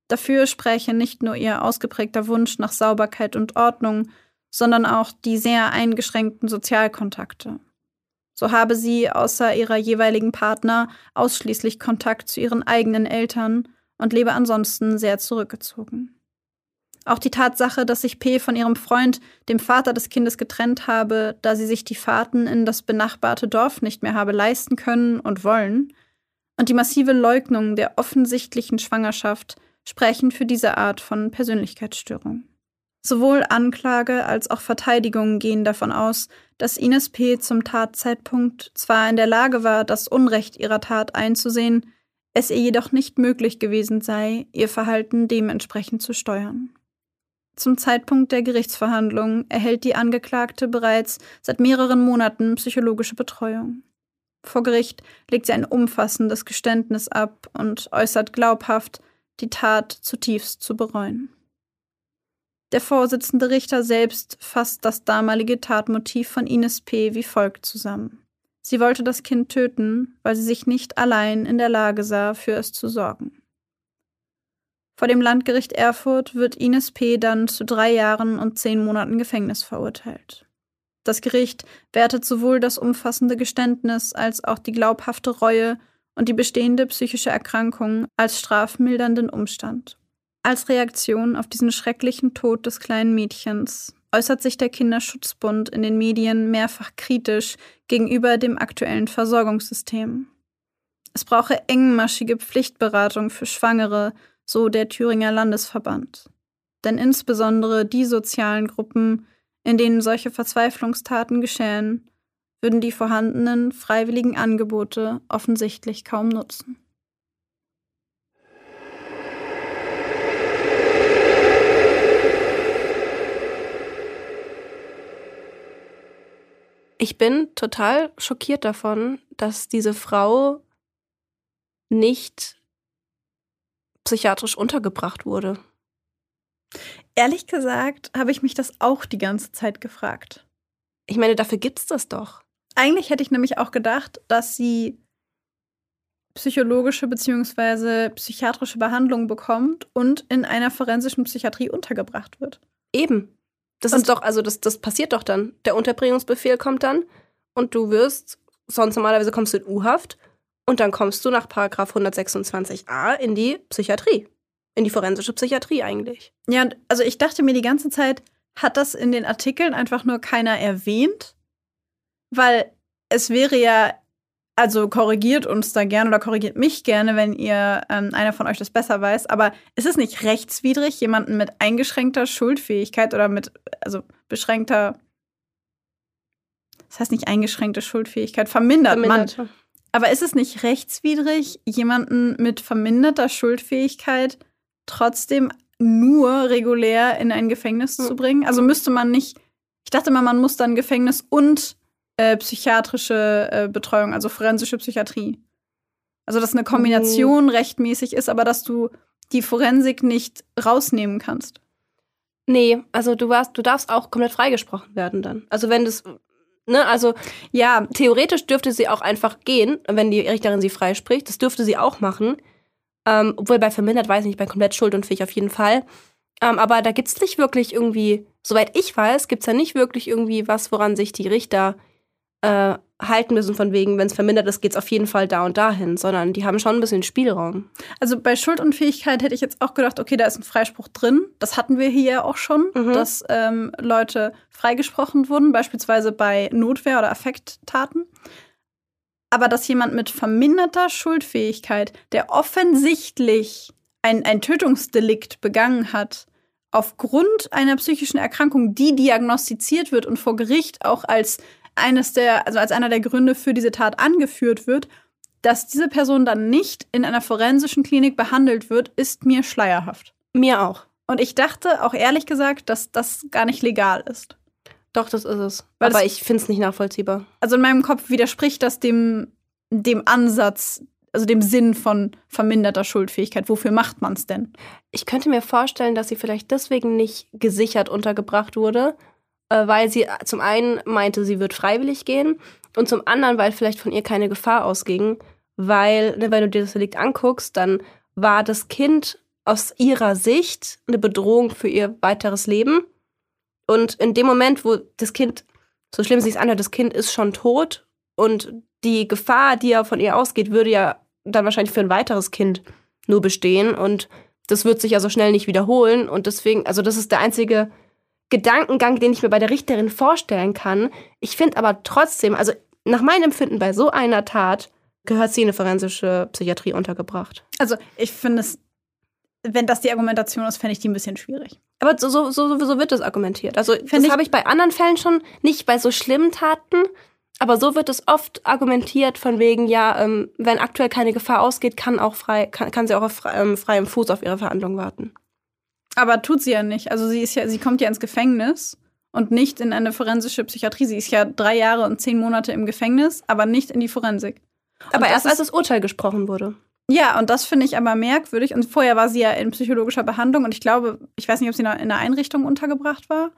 Dafür spräche nicht nur ihr ausgeprägter Wunsch nach Sauberkeit und Ordnung, sondern auch die sehr eingeschränkten Sozialkontakte. So habe sie außer ihrer jeweiligen Partner ausschließlich Kontakt zu ihren eigenen Eltern und lebe ansonsten sehr zurückgezogen. Auch die Tatsache, dass sich P von ihrem Freund, dem Vater des Kindes, getrennt habe, da sie sich die Fahrten in das benachbarte Dorf nicht mehr habe leisten können und wollen, und die massive Leugnung der offensichtlichen Schwangerschaft sprechen für diese Art von Persönlichkeitsstörung. Sowohl Anklage als auch Verteidigung gehen davon aus, dass Ines P. zum Tatzeitpunkt zwar in der Lage war, das Unrecht ihrer Tat einzusehen, es ihr jedoch nicht möglich gewesen sei, ihr Verhalten dementsprechend zu steuern. Zum Zeitpunkt der Gerichtsverhandlung erhält die Angeklagte bereits seit mehreren Monaten psychologische Betreuung. Vor Gericht legt sie ein umfassendes Geständnis ab und äußert glaubhaft, die Tat zutiefst zu bereuen. Der Vorsitzende Richter selbst fasst das damalige Tatmotiv von Ines P. wie folgt zusammen. Sie wollte das Kind töten, weil sie sich nicht allein in der Lage sah, für es zu sorgen. Vor dem Landgericht Erfurt wird Ines P. dann zu drei Jahren und zehn Monaten Gefängnis verurteilt. Das Gericht wertet sowohl das umfassende Geständnis als auch die glaubhafte Reue und die bestehende psychische Erkrankung als strafmildernden Umstand. Als Reaktion auf diesen schrecklichen Tod des kleinen Mädchens äußert sich der Kinderschutzbund in den Medien mehrfach kritisch gegenüber dem aktuellen Versorgungssystem. Es brauche engmaschige Pflichtberatung für Schwangere, so der Thüringer Landesverband. Denn insbesondere die sozialen Gruppen, in denen solche Verzweiflungstaten geschehen, würden die vorhandenen freiwilligen Angebote offensichtlich kaum nutzen. Ich bin total schockiert davon, dass diese Frau nicht psychiatrisch untergebracht wurde. Ehrlich gesagt habe ich mich das auch die ganze Zeit gefragt. Ich meine, dafür gibt's das doch. Eigentlich hätte ich nämlich auch gedacht, dass sie psychologische bzw. psychiatrische Behandlung bekommt und in einer forensischen Psychiatrie untergebracht wird. Eben. Das und ist doch, also das, das passiert doch dann. Der Unterbringungsbefehl kommt dann und du wirst, sonst normalerweise kommst du in U-Haft und dann kommst du nach Paragraph 126a in die Psychiatrie. In die forensische Psychiatrie eigentlich. Ja, also ich dachte mir die ganze Zeit, hat das in den Artikeln einfach nur keiner erwähnt? Weil es wäre ja also korrigiert uns da gerne oder korrigiert mich gerne, wenn ihr ähm, einer von euch das besser weiß. Aber ist es nicht rechtswidrig, jemanden mit eingeschränkter Schuldfähigkeit oder mit also beschränkter, das heißt nicht eingeschränkte Schuldfähigkeit, vermindert, vermindert. man. Aber ist es nicht rechtswidrig, jemanden mit verminderter Schuldfähigkeit trotzdem nur regulär in ein Gefängnis hm. zu bringen? Also müsste man nicht, ich dachte mal, man muss dann Gefängnis und äh, psychiatrische äh, Betreuung, also forensische Psychiatrie. Also, dass eine Kombination mhm. rechtmäßig ist, aber dass du die Forensik nicht rausnehmen kannst. Nee, also du warst, du darfst auch komplett freigesprochen werden dann. Also wenn das, ne, also ja, theoretisch dürfte sie auch einfach gehen, wenn die Richterin sie freispricht. Das dürfte sie auch machen. Ähm, obwohl bei vermindert weiß ich nicht, bei komplett schuldunfähig auf jeden Fall. Ähm, aber da gibt es nicht wirklich irgendwie, soweit ich weiß, gibt es ja nicht wirklich irgendwie was, woran sich die Richter äh, halten müssen, von wegen, wenn es vermindert ist, geht es auf jeden Fall da und dahin, sondern die haben schon ein bisschen Spielraum. Also bei Schuldunfähigkeit hätte ich jetzt auch gedacht, okay, da ist ein Freispruch drin. Das hatten wir hier ja auch schon, mhm. dass ähm, Leute freigesprochen wurden, beispielsweise bei Notwehr- oder Affekttaten. Aber dass jemand mit verminderter Schuldfähigkeit, der offensichtlich ein, ein Tötungsdelikt begangen hat, aufgrund einer psychischen Erkrankung, die diagnostiziert wird und vor Gericht auch als eines der, also als einer der Gründe für diese Tat angeführt wird, dass diese Person dann nicht in einer forensischen Klinik behandelt wird, ist mir schleierhaft. Mir auch. Und ich dachte auch ehrlich gesagt, dass das gar nicht legal ist. Doch, das ist es. Weil Aber ich finde es nicht nachvollziehbar. Also in meinem Kopf widerspricht das dem, dem Ansatz, also dem Sinn von verminderter Schuldfähigkeit. Wofür macht man es denn? Ich könnte mir vorstellen, dass sie vielleicht deswegen nicht gesichert untergebracht wurde, weil sie zum einen meinte, sie wird freiwillig gehen und zum anderen, weil vielleicht von ihr keine Gefahr ausging, weil, ne, wenn du dir das Delikt anguckst, dann war das Kind aus ihrer Sicht eine Bedrohung für ihr weiteres Leben. Und in dem Moment, wo das Kind, so schlimm es sich anhört, das Kind ist schon tot und die Gefahr, die ja von ihr ausgeht, würde ja dann wahrscheinlich für ein weiteres Kind nur bestehen und das wird sich ja so schnell nicht wiederholen und deswegen, also das ist der einzige Gedankengang, den ich mir bei der Richterin vorstellen kann. Ich finde aber trotzdem, also nach meinem Empfinden bei so einer Tat gehört sie in eine forensische Psychiatrie untergebracht. Also ich finde es, wenn das die Argumentation ist, fände ich die ein bisschen schwierig. Aber so, so, so, so wird das argumentiert. Also das habe ich bei anderen Fällen schon, nicht bei so schlimmen Taten, aber so wird es oft argumentiert von wegen, ja, ähm, wenn aktuell keine Gefahr ausgeht, kann auch frei, kann, kann sie auch auf frei, ähm, freiem Fuß auf ihre Verhandlung warten. Aber tut sie ja nicht. Also sie ist ja, sie kommt ja ins Gefängnis und nicht in eine forensische Psychiatrie. Sie ist ja drei Jahre und zehn Monate im Gefängnis, aber nicht in die Forensik. Aber erst als das Urteil gesprochen wurde. Ja, und das finde ich aber merkwürdig. Und vorher war sie ja in psychologischer Behandlung und ich glaube, ich weiß nicht, ob sie in einer Einrichtung untergebracht war.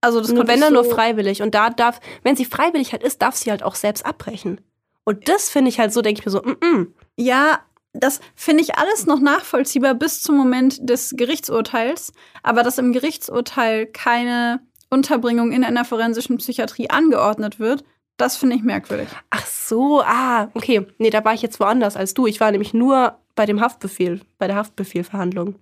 Also das nur wenn dann so nur freiwillig. Und da darf, wenn sie freiwillig halt ist, darf sie halt auch selbst abbrechen. Und das finde ich halt so, denke ich mir so, mm -mm. Ja, das finde ich alles noch nachvollziehbar bis zum Moment des Gerichtsurteils. Aber dass im Gerichtsurteil keine Unterbringung in einer forensischen Psychiatrie angeordnet wird, das finde ich merkwürdig. Ach so, ah, okay. Nee, da war ich jetzt woanders als du. Ich war nämlich nur bei dem Haftbefehl, bei der Haftbefehlverhandlung.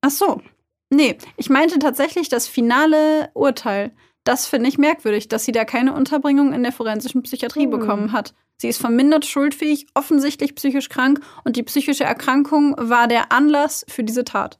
Ach so. Nee, ich meinte tatsächlich das finale Urteil. Das finde ich merkwürdig, dass sie da keine Unterbringung in der forensischen Psychiatrie Hm. bekommen hat. Sie ist vermindert schuldfähig, offensichtlich psychisch krank und die psychische Erkrankung war der Anlass für diese Tat.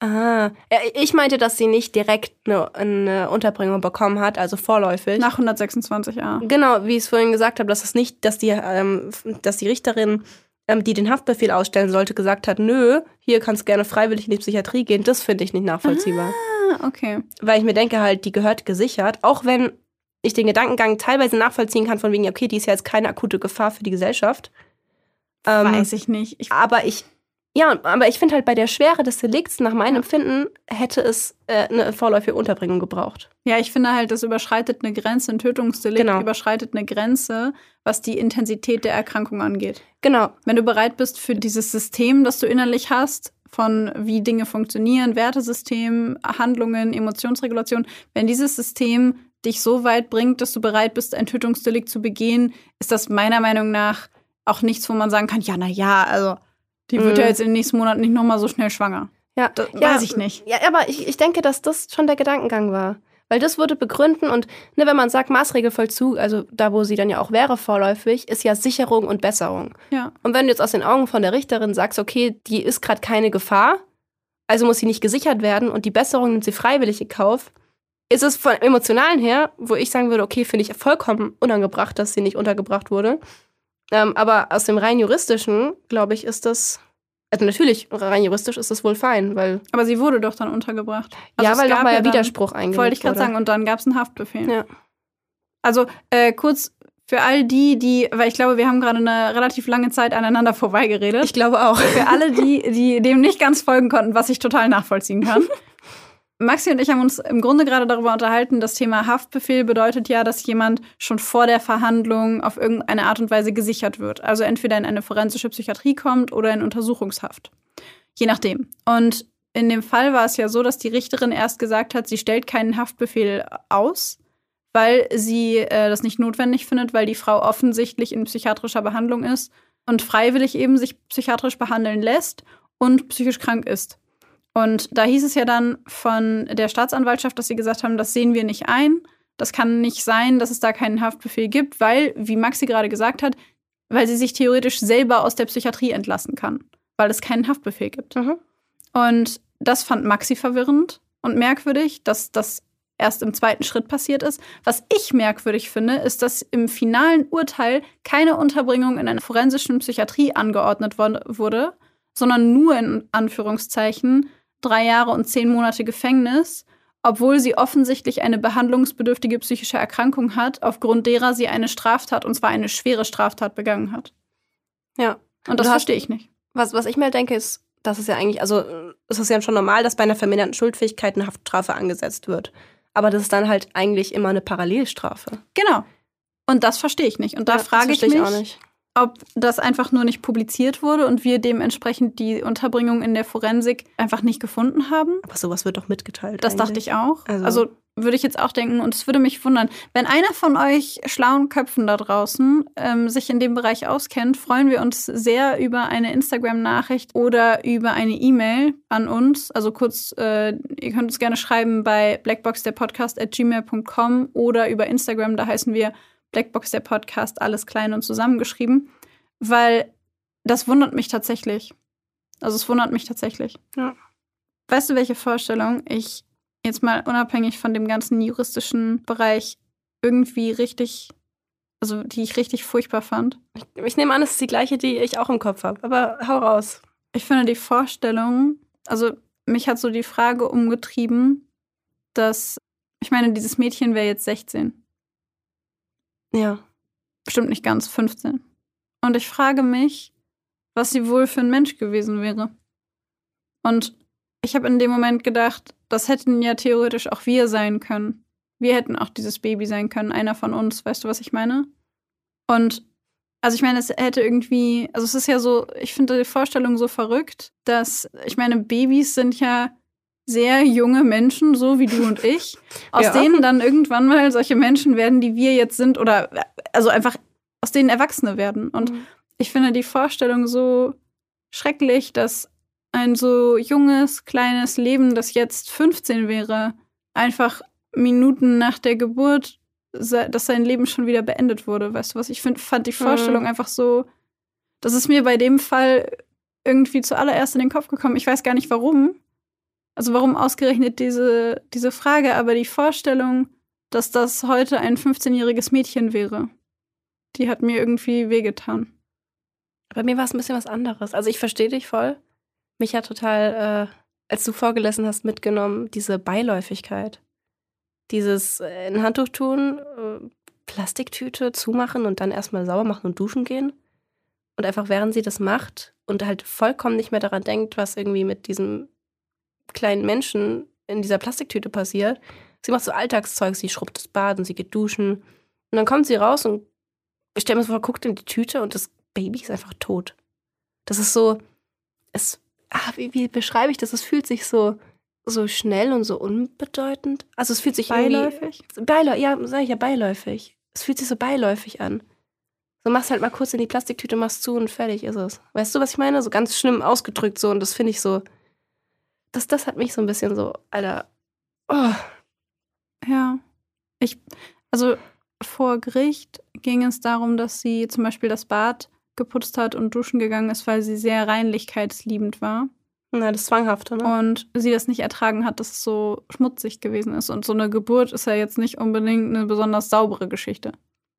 Ah, ich meinte, dass sie nicht direkt eine, eine Unterbringung bekommen hat, also vorläufig. Nach 126 Jahren. Genau, wie ich es vorhin gesagt habe, dass es nicht, dass die, ähm, dass die Richterin, die den Haftbefehl ausstellen sollte, gesagt hat, nö, hier kannst du gerne freiwillig in die Psychiatrie gehen. Das finde ich nicht nachvollziehbar. Ah, okay. Weil ich mir denke halt, die gehört gesichert, auch wenn ich den Gedankengang teilweise nachvollziehen kann, von wegen, okay, die ist ja jetzt keine akute Gefahr für die Gesellschaft. Ähm, Weiß ich nicht. Ich, aber ich, ja, aber ich finde halt bei der Schwere des Delikts, nach meinem Empfinden, hätte es äh, eine vorläufige Unterbringung gebraucht. ja, ich finde halt, das überschreitet eine Grenze. Ein Tötungsdelikt Genau. überschreitet eine Grenze, was die Intensität der Erkrankung angeht. Genau. Wenn du bereit bist für dieses System, das du innerlich hast, von wie Dinge funktionieren, Wertesystem, Handlungen, Emotionsregulation, wenn dieses System dich so weit bringt, dass du bereit bist, ein Tötungsdelikt zu begehen, ist das meiner Meinung nach auch nichts, wo man sagen kann, ja, na ja, also die wird Mhm. ja jetzt in den nächsten Monaten nicht nochmal so schnell schwanger. Ja, Das ja, weiß ich nicht. Ja, aber ich, ich denke, dass das schon der Gedankengang war. Weil das würde begründen und ne, wenn man sagt Maßregelvollzug, also da, wo sie dann ja auch wäre vorläufig, ist ja Sicherung und Besserung. Ja. Und wenn du jetzt aus den Augen von der Richterin sagst, okay, die ist gerade keine Gefahr, also muss sie nicht gesichert werden und die Besserung nimmt sie freiwillig in Kauf, ist es von emotionalen her, wo ich sagen würde, okay, finde ich vollkommen unangebracht, dass sie nicht untergebracht wurde. Ähm, aber aus dem rein juristischen, glaube ich, ist das, also natürlich, rein juristisch ist das wohl fein, weil Aber sie wurde doch dann untergebracht. Also ja, weil nochmal ja Widerspruch eingelegt Wollte ich gerade sagen. Und dann gab es einen Haftbefehl. Ja. Also äh, kurz für all die, die, weil ich glaube, wir haben gerade eine relativ lange Zeit aneinander vorbeigeredet. Ich glaube auch. für alle, die, die dem nicht ganz folgen konnten, was ich total nachvollziehen kann. *laughs* Maxi und ich haben uns im Grunde gerade darüber unterhalten, das Thema Haftbefehl bedeutet ja, dass jemand schon vor der Verhandlung auf irgendeine Art und Weise gesichert wird. Also entweder in eine forensische Psychiatrie kommt oder in Untersuchungshaft. Je nachdem. Und in dem Fall war es ja so, dass die Richterin erst gesagt hat, sie stellt keinen Haftbefehl aus, weil sie äh, das nicht notwendig findet, weil die Frau offensichtlich in psychiatrischer Behandlung ist und freiwillig eben sich psychiatrisch behandeln lässt und psychisch krank ist. Und da hieß es ja dann von der Staatsanwaltschaft, dass sie gesagt haben, das sehen wir nicht ein. Das kann nicht sein, dass es da keinen Haftbefehl gibt, weil, wie Maxi gerade gesagt hat, weil sie sich theoretisch selber aus der Psychiatrie entlassen kann, weil es keinen Haftbefehl gibt. Mhm. Und das fand Maxi verwirrend und merkwürdig, dass das erst im zweiten Schritt passiert ist. Was ich merkwürdig finde, ist, dass im finalen Urteil keine Unterbringung in einer forensischen Psychiatrie angeordnet wurde, sondern nur in Anführungszeichen drei Jahre und zehn Monate Gefängnis, obwohl sie offensichtlich eine behandlungsbedürftige psychische Erkrankung hat, aufgrund derer sie eine Straftat, und zwar eine schwere Straftat, begangen hat. Ja. Und das verstehe ich nicht. Was, was ich mir denke, ist, dass es ja eigentlich, also es ist ja schon normal, dass bei einer verminderten Schuldfähigkeit eine Haftstrafe angesetzt wird. Aber das ist dann halt eigentlich immer eine Parallelstrafe. Genau. Und das verstehe ich nicht. Und da Ja, frage ich mich, auch nicht. Ob das einfach nur nicht publiziert wurde und wir dementsprechend die Unterbringung in der Forensik einfach nicht gefunden haben. Aber sowas wird doch mitgeteilt. Das dachte eigentlich. ich auch. Also- Also, würde ich jetzt auch denken und es würde mich wundern, wenn einer von euch schlauen Köpfen da draußen ähm, sich in dem Bereich auskennt, freuen wir uns sehr über eine Instagram-Nachricht oder über eine E-Mail an uns. Also kurz, äh, ihr könnt uns gerne schreiben bei blackbox der Podcast at gmail.com oder über Instagram, da heißen wir Blackbox der Podcast, alles klein und zusammengeschrieben, weil das wundert mich tatsächlich. Also es wundert mich tatsächlich. Ja. Weißt du, welche Vorstellung ich jetzt mal unabhängig von dem ganzen juristischen Bereich irgendwie richtig, also die ich richtig furchtbar fand? Ich nehme an, es ist die gleiche, die ich auch im Kopf habe. Aber hau raus. Ich finde die Vorstellung, also mich hat so die Frage umgetrieben, dass, ich meine, dieses Mädchen wäre jetzt 16. Ja. bestimmt nicht ganz 15. Und ich frage mich, was sie wohl für ein Mensch gewesen wäre. Und ich habe in dem Moment gedacht, das hätten ja theoretisch auch wir sein können. Wir hätten auch dieses Baby sein können, einer von uns. Weißt du, was ich meine? Und also ich meine, es hätte irgendwie, also es ist ja so, ich finde die Vorstellung so verrückt, dass, ich meine, Babys sind ja sehr junge Menschen, so wie du und ich, *laughs* aus Ja. denen dann irgendwann mal solche Menschen werden, die wir jetzt sind, oder also einfach aus denen Erwachsene werden. Und Mhm. ich finde die Vorstellung so schrecklich, dass ein so junges, kleines Leben, das jetzt 15 wäre, einfach Minuten nach der Geburt, dass sein Leben schon wieder beendet wurde. Weißt du was? Ich find, fand die Vorstellung mhm. einfach so, das ist mir bei dem Fall irgendwie zuallererst in den Kopf gekommen. Ich weiß gar nicht warum. Also warum ausgerechnet diese, diese Frage, aber die Vorstellung, dass das heute ein 15-jähriges Mädchen wäre, die hat mir irgendwie wehgetan. Bei mir war es ein bisschen was anderes. Also ich verstehe dich voll. Mich hat total, äh, als du vorgelesen hast, mitgenommen, diese Beiläufigkeit. Dieses äh, in Handtuch tun, äh, Plastiktüte zumachen und dann erstmal sauber machen und duschen gehen. Und einfach während sie das macht und halt vollkommen nicht mehr daran denkt, was irgendwie mit diesem kleinen Menschen in dieser Plastiktüte passiert. Sie macht so Alltagszeug, sie schrubbt das Bad und sie geht duschen. Und dann kommt sie raus und ich stelle mir vor, guckt in die Tüte und das Baby ist einfach tot. Das ist so, es, ah, wie, wie beschreibe ich das? Es fühlt sich so, so schnell und so unbedeutend. Also es fühlt sich beiläufig. Beiläufig, ja, sag ich ja beiläufig. Es fühlt sich so beiläufig an. So machst halt mal kurz in die Plastiktüte, machst zu und fertig ist es. Weißt du, was ich meine? So ganz schlimm ausgedrückt so und das finde ich so, das, das hat mich so ein bisschen so, Alter, oh. Ja. Ich, also vor Gericht ging es darum, dass sie zum Beispiel das Bad geputzt hat und duschen gegangen ist, weil sie sehr reinlichkeitsliebend war. Na, das Zwanghafte, ne? Und sie das nicht ertragen hat, dass es so schmutzig gewesen ist. Und so eine Geburt ist ja jetzt nicht unbedingt eine besonders saubere Geschichte.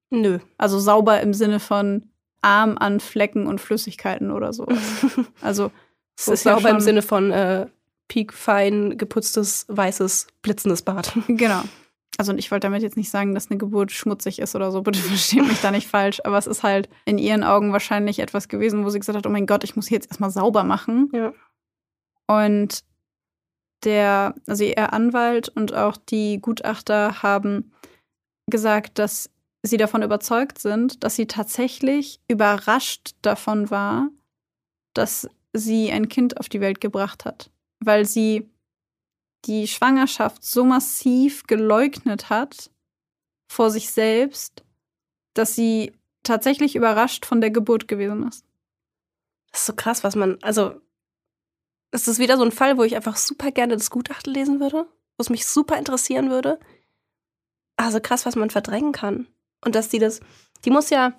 Nö. Also sauber im Sinne von arm an Flecken und Flüssigkeiten oder so. *laughs* also es ist sauber ja im Sinne von äh, piekfein geputztes, weißes, blitzendes Bad. *laughs* Genau. Also ich wollte damit jetzt nicht sagen, dass eine Geburt schmutzig ist oder so, bitte *laughs* versteht mich da nicht falsch, aber es ist halt in ihren Augen wahrscheinlich etwas gewesen, wo sie gesagt hat, oh mein Gott, ich muss hier jetzt erstmal sauber machen. Ja. Und der, also ihr Anwalt und auch die Gutachter haben gesagt, dass sie davon überzeugt sind, dass sie tatsächlich überrascht davon war, dass sie ein Kind auf die Welt gebracht hat, weil sie die Schwangerschaft so massiv geleugnet hat vor sich selbst, dass sie tatsächlich überrascht von der Geburt gewesen ist. Das ist so krass, was man, also, es ist wieder so ein Fall, wo ich einfach super gerne das Gutachten lesen würde, wo es mich super interessieren würde. Also krass, was man verdrängen kann. Und dass die das, die muss ja,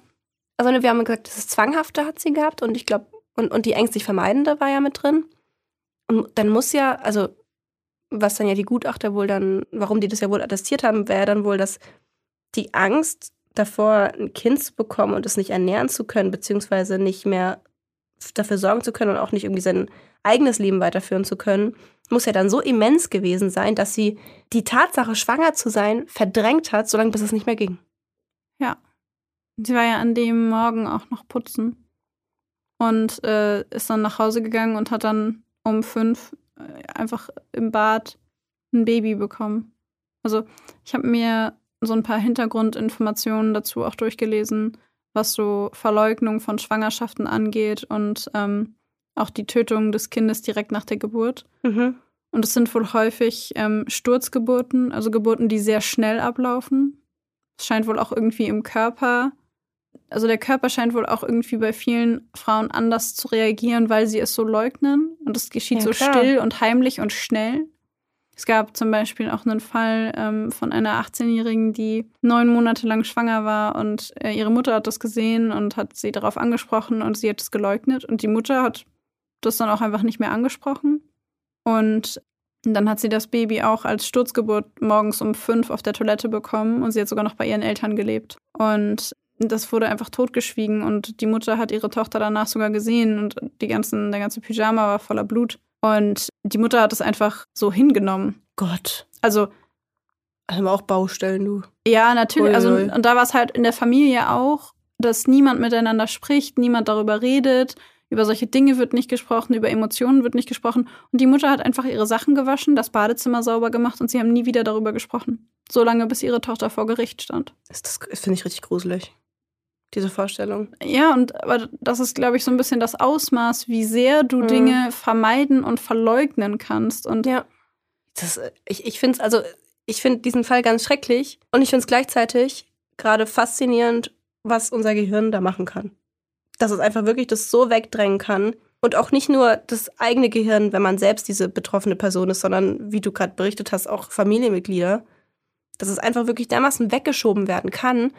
also wir haben gesagt, das Zwanghafte hat sie gehabt und ich glaube, und, und die ängstlich Vermeidende war ja mit drin. Und dann muss ja, also was dann ja die Gutachter wohl dann, warum die das ja wohl attestiert haben, wäre dann wohl, dass die Angst davor, ein Kind zu bekommen und es nicht ernähren zu können, beziehungsweise nicht mehr dafür sorgen zu können und auch nicht irgendwie sein eigenes Leben weiterführen zu können, muss ja dann so immens gewesen sein, dass sie die Tatsache, schwanger zu sein, verdrängt hat, solange bis es nicht mehr ging. Ja. Sie war ja an dem Morgen auch noch putzen und äh, ist dann nach Hause gegangen und hat dann um fünf einfach im Bad ein Baby bekommen. Also ich habe mir so ein paar Hintergrundinformationen dazu auch durchgelesen, was so Verleugnung von Schwangerschaften angeht und ähm, auch die Tötung des Kindes direkt nach der Geburt. Mhm. Und es sind wohl häufig ähm, Sturzgeburten, also Geburten, die sehr schnell ablaufen. Es scheint wohl auch irgendwie im Körper also der Körper scheint wohl auch irgendwie bei vielen Frauen anders zu reagieren, weil sie es so leugnen. Und es geschieht ja, so klar. still und heimlich und schnell. Es gab zum Beispiel auch einen Fall ähm, von einer 18-Jährigen, die neun Monate lang schwanger war und äh, ihre Mutter hat das gesehen und hat sie darauf angesprochen und sie hat es geleugnet. Und die Mutter hat das dann auch einfach nicht mehr angesprochen. Und dann hat sie das Baby auch als Sturzgeburt morgens um fünf auf der Toilette bekommen und sie hat sogar noch bei ihren Eltern gelebt. Und das wurde einfach totgeschwiegen und die Mutter hat ihre Tochter danach sogar gesehen und die ganzen, der ganze Pyjama war voller Blut. Und die Mutter hat es einfach so hingenommen. Gott. Also. Haben wir auch Baustellen, du. Ja, natürlich. Also, und da war es halt in der Familie auch, dass niemand miteinander spricht, niemand darüber redet. Über solche Dinge wird nicht gesprochen, über Emotionen wird nicht gesprochen. Und die Mutter hat einfach ihre Sachen gewaschen, das Badezimmer sauber gemacht und sie haben nie wieder darüber gesprochen. So lange, bis ihre Tochter vor Gericht stand. Das, das finde ich richtig gruselig diese Vorstellung. Ja, und aber das ist, glaube ich, so ein bisschen das Ausmaß, wie sehr du mhm. Dinge vermeiden und verleugnen kannst. Und ja. Das, ich ich finde es, also, ich finde diesen Fall ganz schrecklich und ich finde es gleichzeitig gerade faszinierend, was unser Gehirn da machen kann. Dass es einfach wirklich das so wegdrängen kann, Und auch nicht nur das eigene Gehirn, wenn man selbst diese betroffene Person ist, sondern, wie du gerade berichtet hast, auch Familienmitglieder. Dass es einfach wirklich dermaßen weggeschoben werden kann.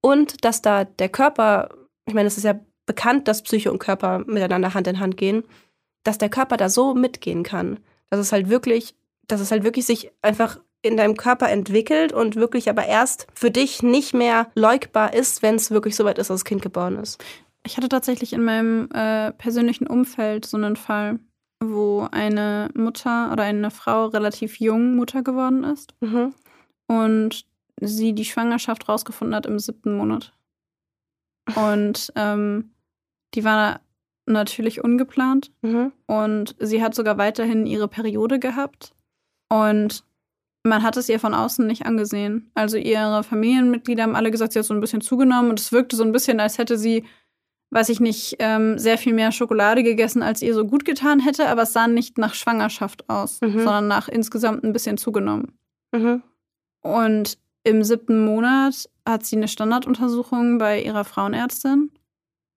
Und dass da der Körper, ich meine, es ist ja bekannt, dass Psyche und Körper miteinander Hand in Hand gehen, dass der Körper da so mitgehen kann. Dass es halt wirklich, dass es halt wirklich sich einfach in deinem Körper entwickelt und wirklich aber erst für dich nicht mehr leugbar ist, wenn es wirklich so weit ist, dass das Kind geboren ist. Ich hatte tatsächlich in meinem äh, persönlichen Umfeld so einen Fall, wo eine Mutter oder eine Frau relativ jung Mutter geworden ist Mhm. und sie die Schwangerschaft rausgefunden hat im siebten Monat. Und ähm, die war natürlich ungeplant Mhm. und sie hat sogar weiterhin ihre Periode gehabt und man hat es ihr von außen nicht angesehen. Also ihre Familienmitglieder haben alle gesagt, sie hat so ein bisschen zugenommen und es wirkte so ein bisschen, als hätte sie, weiß ich nicht, ähm, sehr viel mehr Schokolade gegessen, als ihr so gut getan hätte, aber es sah nicht nach Schwangerschaft aus, Mhm. sondern nach insgesamt ein bisschen zugenommen. Mhm. Und im siebten Monat hat sie eine Standarduntersuchung bei ihrer Frauenärztin.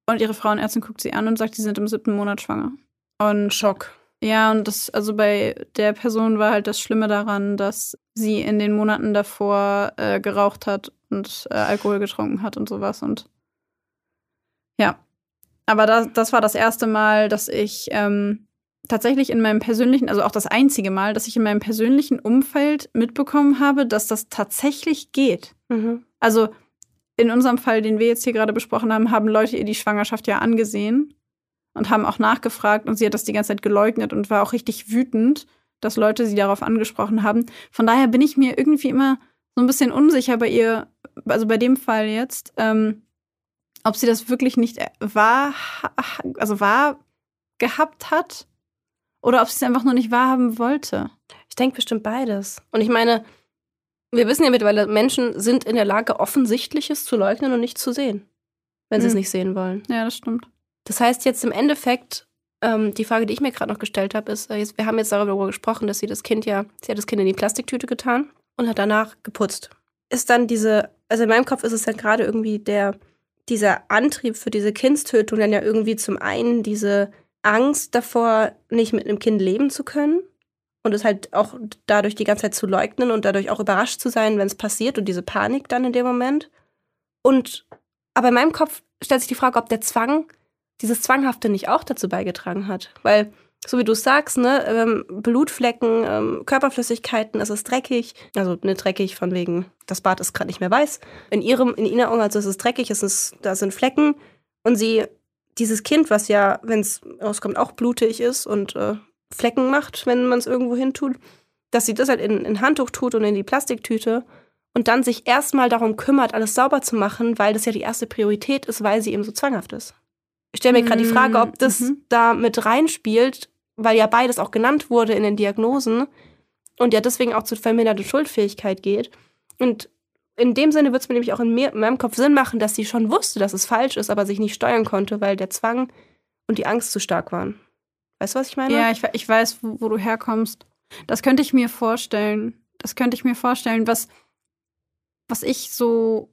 Und ihre Frauenärztin guckt sie an und sagt, sie sind im siebten Monat schwanger. Und Schock. ja, und das, also bei der Person war halt das Schlimme daran, dass sie in den Monaten davor äh, geraucht hat und äh, Alkohol getrunken hat und sowas. Und ja. Aber das, das war das erste Mal, dass ich ähm, tatsächlich in meinem persönlichen, also auch das einzige Mal, dass ich in meinem persönlichen Umfeld mitbekommen habe, dass das tatsächlich geht. Mhm. Also in unserem Fall, den wir jetzt hier gerade besprochen haben, haben Leute ihr die Schwangerschaft ja angesehen und haben auch nachgefragt und sie hat das die ganze Zeit geleugnet und war auch richtig wütend, dass Leute sie darauf angesprochen haben. Von daher bin ich mir irgendwie immer so ein bisschen unsicher bei ihr, also bei dem Fall jetzt, ähm, ob sie das wirklich nicht wahr, also wahr gehabt hat oder ob sie es einfach nur nicht wahrhaben wollte. Ich denke bestimmt beides. Und ich meine, wir wissen ja mittlerweile, Menschen sind in der Lage, Offensichtliches zu leugnen und nicht zu sehen, wenn sie es Mhm. nicht sehen wollen. Ja, das stimmt. Das heißt jetzt im Endeffekt, ähm, die Frage, die ich mir gerade noch gestellt habe, ist, äh, wir haben jetzt darüber gesprochen, dass sie das Kind ja, sie hat das Kind in die Plastiktüte getan und hat danach geputzt. Ist dann diese, also in meinem Kopf ist es dann gerade irgendwie der, dieser Antrieb für diese Kindstötung dann ja irgendwie zum einen diese Angst davor, nicht mit einem Kind leben zu können und es halt auch dadurch die ganze Zeit zu leugnen und dadurch auch überrascht zu sein, wenn es passiert und diese Panik dann in dem Moment. Und aber in meinem Kopf stellt sich die Frage, ob der Zwang, dieses Zwanghafte nicht auch dazu beigetragen hat. Weil, so wie du sagst, ne, ähm, Blutflecken, ähm, Körperflüssigkeiten, es ist dreckig. Also nicht dreckig von wegen, das Bad ist gerade nicht mehr weiß. In ihrem, in ihrer Augen, also es ist dreckig, es ist, da sind Flecken. Und sie, dieses Kind, was ja, wenn es rauskommt, auch blutig ist und äh, Flecken macht, wenn man es irgendwo hin tut, dass sie das halt in ein Handtuch tut und in die Plastiktüte und dann sich erstmal darum kümmert, alles sauber zu machen, weil das ja die erste Priorität ist, weil sie eben so zwanghaft ist. Ich stelle mir gerade die Frage, ob das Mhm. da mit reinspielt, weil ja beides auch genannt wurde in den Diagnosen und ja deswegen auch zu verminderter Schuldfähigkeit geht. Und in dem Sinne wird es mir nämlich auch in, mir, in meinem Kopf Sinn machen, dass sie schon wusste, dass es falsch ist, aber sich nicht steuern konnte, weil der Zwang und die Angst zu stark waren. Weißt du, was ich meine? Ja, ich, ich weiß, wo, wo du herkommst. Das könnte ich mir vorstellen. Das könnte ich mir vorstellen. Was, was ich so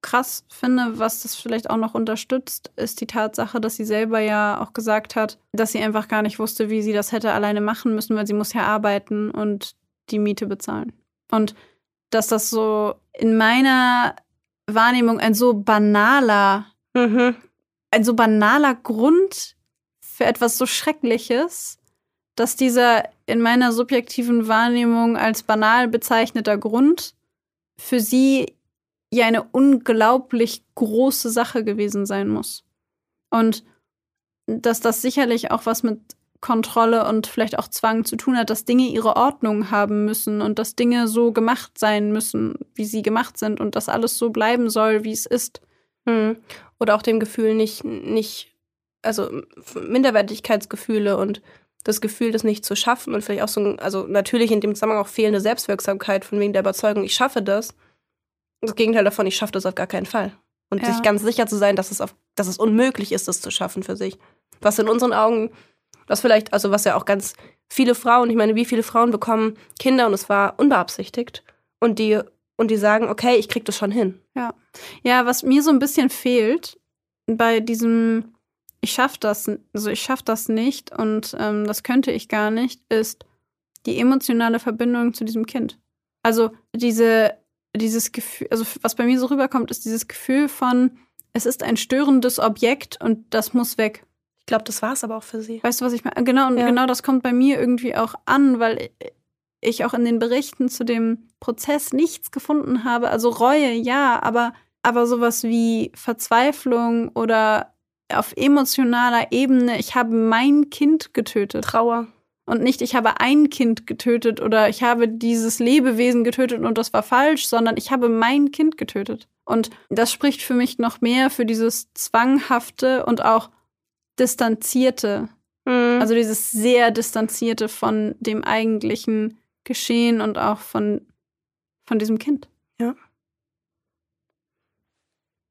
krass finde, was das vielleicht auch noch unterstützt, ist die Tatsache, dass sie selber ja auch gesagt hat, dass sie einfach gar nicht wusste, wie sie das hätte alleine machen müssen, weil sie muss ja arbeiten und die Miete bezahlen. Und dass das so in meiner Wahrnehmung ein so banaler Mhm. ein so banaler Grund für etwas so Schreckliches, dass dieser in meiner subjektiven Wahrnehmung als banal bezeichneter Grund für sie ja eine unglaublich große Sache gewesen sein muss. Und dass das sicherlich auch was mit Kontrolle und vielleicht auch Zwang zu tun hat, dass Dinge ihre Ordnung haben müssen und dass Dinge so gemacht sein müssen, wie sie gemacht sind und dass alles so bleiben soll, wie es ist. Mhm. Oder auch dem Gefühl nicht, nicht, also Minderwertigkeitsgefühle und das Gefühl, das nicht zu schaffen und vielleicht auch so, ein, also natürlich in dem Zusammenhang auch fehlende Selbstwirksamkeit von wegen der Überzeugung, ich schaffe das. Das Gegenteil davon, ich schaffe das auf gar keinen Fall. Und Ja. sich ganz sicher zu sein, dass es, auf, dass es unmöglich ist, das zu schaffen für sich. Was in unseren Augen, was vielleicht, also was ja auch ganz viele Frauen, ich meine, wie viele Frauen bekommen Kinder und es war unbeabsichtigt und die, und die sagen, okay, ich krieg das schon hin. Ja, was mir so ein bisschen fehlt bei diesem ich schaffe das, also ich schaffe das nicht und ähm, das könnte ich gar nicht, ist die emotionale Verbindung zu diesem Kind. Also diese, dieses Gefühl, also was bei mir so rüberkommt, ist dieses Gefühl von, es ist ein störendes Objekt und das muss weg. Ich glaube, das war es aber auch für sie. Weißt du, was ich meine? Genau, und ja. genau das kommt bei mir irgendwie auch an, weil ich auch in den Berichten zu dem Prozess nichts gefunden habe. Also Reue, ja, aber, aber sowas wie Verzweiflung oder auf emotionaler Ebene, ich habe mein Kind getötet. Trauer. Und nicht, ich habe ein Kind getötet oder ich habe dieses Lebewesen getötet und das war falsch, sondern ich habe mein Kind getötet. Und das spricht für mich noch mehr für dieses zwanghafte und auch distanzierte. Mhm. Also dieses sehr distanzierte von dem eigentlichen Geschehen und auch von, von diesem Kind. Ja.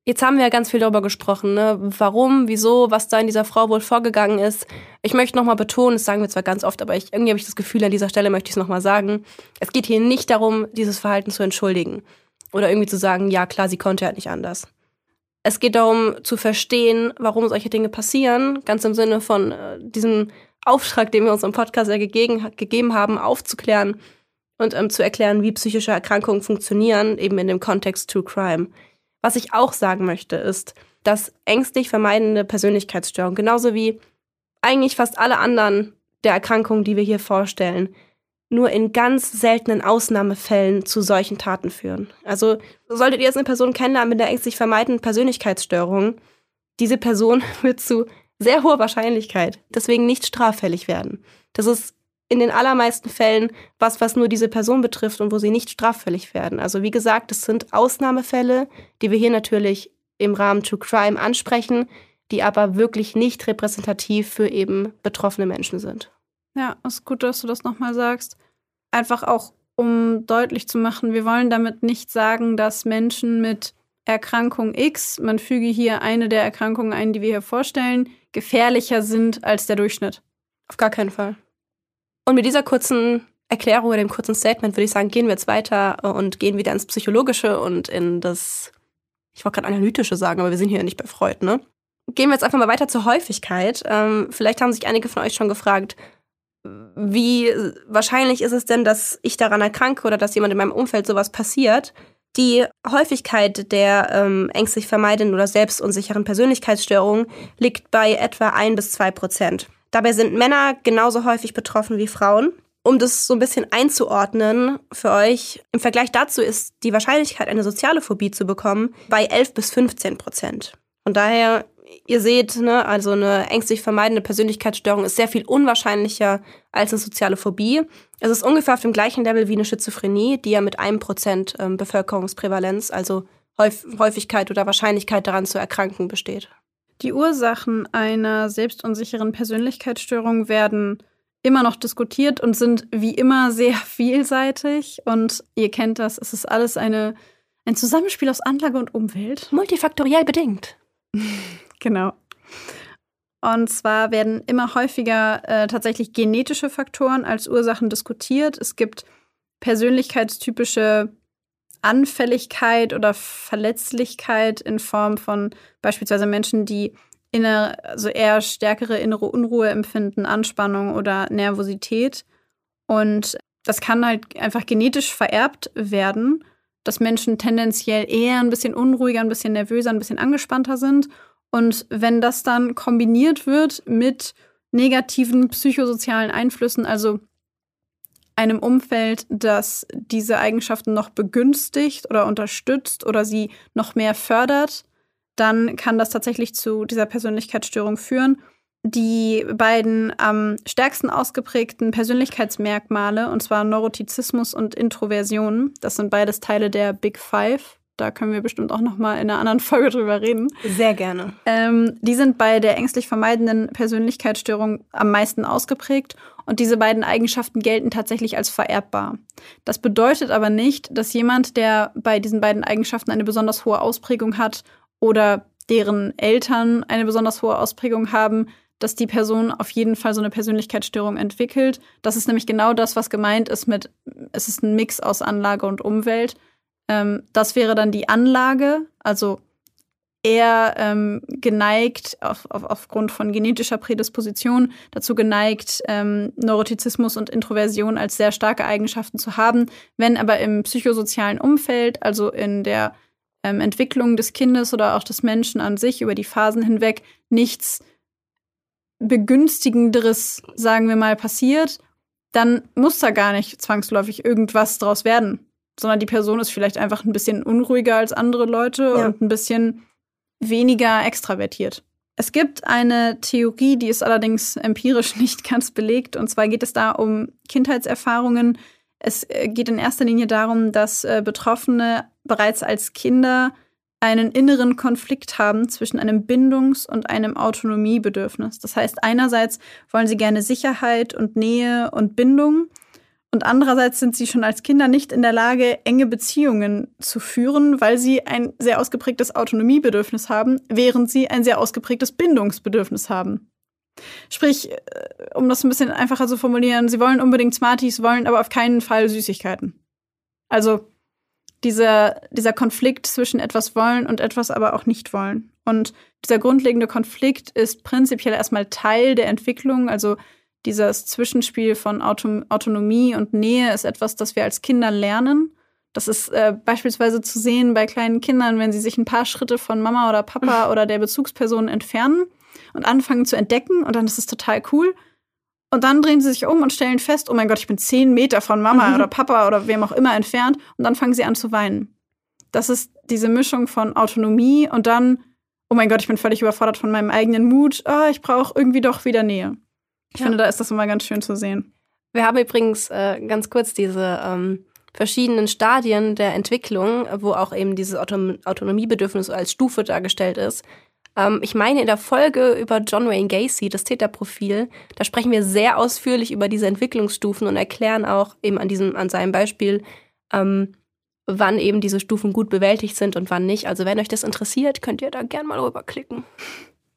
Jetzt haben wir ja ganz viel darüber gesprochen, ne? warum, wieso, was da in dieser Frau wohl vorgegangen ist. Ich möchte nochmal betonen, das sagen wir zwar ganz oft, aber ich, irgendwie habe ich das Gefühl, an dieser Stelle möchte ich es nochmal sagen. Es geht hier nicht darum, dieses Verhalten zu entschuldigen oder irgendwie zu sagen, ja klar, sie konnte halt nicht anders. Es geht darum zu verstehen, warum solche Dinge passieren, ganz im Sinne von äh, diesem Auftrag, den wir uns im Podcast ja gegeben, gegeben haben, aufzuklären und ähm, zu erklären, wie psychische Erkrankungen funktionieren, eben in dem Kontext True Crime. Was ich auch sagen möchte, ist, dass ängstlich vermeidende Persönlichkeitsstörungen, genauso wie eigentlich fast alle anderen der Erkrankungen, die wir hier vorstellen, nur in ganz seltenen Ausnahmefällen zu solchen Taten führen. Also solltet ihr jetzt eine Person kennenlernen mit einer ängstlich vermeidenden Persönlichkeitsstörung, diese Person *laughs* wird zu sehr hoher Wahrscheinlichkeit deswegen nicht straffällig werden. Das ist in den allermeisten Fällen was, was nur diese Person betrifft und wo sie nicht straffällig werden. Also wie gesagt, es sind Ausnahmefälle, die wir hier natürlich im Rahmen True Crime ansprechen, die aber wirklich nicht repräsentativ für eben betroffene Menschen sind. Ja, ist gut, dass du das nochmal sagst. Einfach auch, um deutlich zu machen, wir wollen damit nicht sagen, dass Menschen mit Erkrankung X, man füge hier eine der Erkrankungen ein, die wir hier vorstellen, gefährlicher sind als der Durchschnitt. Auf gar keinen Fall. Und mit dieser kurzen Erklärung oder dem kurzen Statement würde ich sagen, gehen wir jetzt weiter und gehen wieder ins Psychologische und in das, ich wollte gerade analytische sagen, aber wir sind hier nicht bei Freud, ne? Gehen wir jetzt einfach mal weiter zur Häufigkeit. Ähm, vielleicht haben sich einige von euch schon gefragt, wie wahrscheinlich ist es denn, dass ich daran erkranke oder dass jemand in meinem Umfeld sowas passiert? Die Häufigkeit der ähm, ängstlich vermeidenden oder selbstunsicheren Persönlichkeitsstörungen liegt bei etwa ein bis zwei Prozent. Dabei sind Männer genauso häufig betroffen wie Frauen. Um das so ein bisschen einzuordnen für euch, im Vergleich dazu ist die Wahrscheinlichkeit, eine soziale Phobie zu bekommen, bei 11 bis 15 Prozent. Und daher, ihr seht, ne, also eine ängstlich vermeidende Persönlichkeitsstörung ist sehr viel unwahrscheinlicher als eine soziale Phobie. Es ist ungefähr auf dem gleichen Level wie eine Schizophrenie, die ja mit einem Prozent ähm, Bevölkerungsprävalenz, also Häufigkeit oder Wahrscheinlichkeit daran zu erkranken, besteht. Die Ursachen einer selbstunsicheren Persönlichkeitsstörung werden immer noch diskutiert und sind wie immer sehr *laughs* vielseitig. Und ihr kennt das, es ist alles eine, ein Zusammenspiel aus Anlage und Umwelt. Multifaktoriell bedingt. *laughs* genau. Und zwar werden immer häufiger äh, tatsächlich genetische Faktoren als Ursachen diskutiert. Es gibt persönlichkeitstypische Anfälligkeit oder Verletzlichkeit in Form von beispielsweise Menschen, die innere, also eher stärkere innere Unruhe empfinden, Anspannung oder Nervosität. Und das kann halt einfach genetisch vererbt werden, dass Menschen tendenziell eher ein bisschen unruhiger, ein bisschen nervöser, ein bisschen angespannter sind. Und wenn das dann kombiniert wird mit negativen psychosozialen Einflüssen, also einem Umfeld, das diese Eigenschaften noch begünstigt oder unterstützt oder sie noch mehr fördert, dann kann das tatsächlich zu dieser Persönlichkeitsstörung führen. Die beiden am stärksten ausgeprägten Persönlichkeitsmerkmale, und zwar Neurotizismus und Introversion, das sind beides Teile der Big Five. Da können wir bestimmt auch noch mal in einer anderen Folge drüber reden. Sehr gerne. Ähm, die sind bei der ängstlich vermeidenden Persönlichkeitsstörung am meisten ausgeprägt und diese beiden Eigenschaften gelten tatsächlich als vererbbar. Das bedeutet aber nicht, dass jemand, der bei diesen beiden Eigenschaften eine besonders hohe Ausprägung hat oder deren Eltern eine besonders hohe Ausprägung haben, dass die Person auf jeden Fall so eine Persönlichkeitsstörung entwickelt. Das ist nämlich genau das, was gemeint ist mit, es ist ein Mix aus Anlage und Umwelt. Ähm, das wäre dann die Anlage, also eher ähm, geneigt, auf, auf, aufgrund von genetischer Prädisposition, dazu geneigt, ähm, Neurotizismus und Introversion als sehr starke Eigenschaften zu haben. Wenn aber im psychosozialen Umfeld, also in der ähm, Entwicklung des Kindes oder auch des Menschen an sich über die Phasen hinweg, nichts Begünstigenderes, sagen wir mal, passiert, dann muss da gar nicht zwangsläufig irgendwas draus werden sondern die Person ist vielleicht einfach ein bisschen unruhiger als andere Leute ja. und ein bisschen weniger extravertiert. Es gibt eine Theorie, die ist allerdings empirisch *laughs* nicht ganz belegt. Und zwar geht es da um Kindheitserfahrungen. Es äh, geht in erster Linie darum, dass äh, Betroffene bereits als Kinder einen inneren Konflikt haben zwischen einem Bindungs- und einem Autonomiebedürfnis. Das heißt, einerseits wollen sie gerne Sicherheit und Nähe und Bindung und andererseits sind sie schon als Kinder nicht in der Lage, enge Beziehungen zu führen, weil sie ein sehr ausgeprägtes Autonomiebedürfnis haben, während sie ein sehr ausgeprägtes Bindungsbedürfnis haben. Sprich, äh, um das ein bisschen einfacher zu formulieren, sie wollen unbedingt Smarties, wollen aber auf keinen Fall Süßigkeiten. Also dieser, dieser Konflikt zwischen etwas wollen und etwas aber auch nicht wollen. Und dieser grundlegende Konflikt ist prinzipiell erstmal Teil der Entwicklung, also dieses Zwischenspiel von Auto Autonomie und Nähe ist etwas, das wir als Kinder lernen. Das ist äh, beispielsweise zu sehen bei kleinen Kindern, wenn sie sich ein paar Schritte von Mama oder Papa *laughs* oder der Bezugsperson entfernen und anfangen zu entdecken und dann ist es total cool. Und dann drehen sie sich um und stellen fest, oh mein Gott, ich bin zehn Meter von Mama mhm. oder Papa oder wem auch immer entfernt. Und dann fangen sie an zu weinen. Das ist diese Mischung von Autonomie und dann, oh mein Gott, ich bin völlig überfordert von meinem eigenen Mut. Oh, ich brauche irgendwie doch wieder Nähe. Ich ja. finde, da ist das immer ganz schön zu sehen. Wir haben übrigens äh, ganz kurz diese ähm, verschiedenen Stadien der Entwicklung, wo auch eben dieses Auto Autonomiebedürfnis als Stufe dargestellt ist. Ähm, ich meine, in der Folge über John Wayne Gacy, das Täterprofil, da sprechen wir sehr ausführlich über diese Entwicklungsstufen und erklären auch eben an diesem, an seinem Beispiel, ähm, wann eben diese Stufen gut bewältigt sind und wann nicht. Also wenn euch das interessiert, könnt ihr da gerne mal rüberklicken.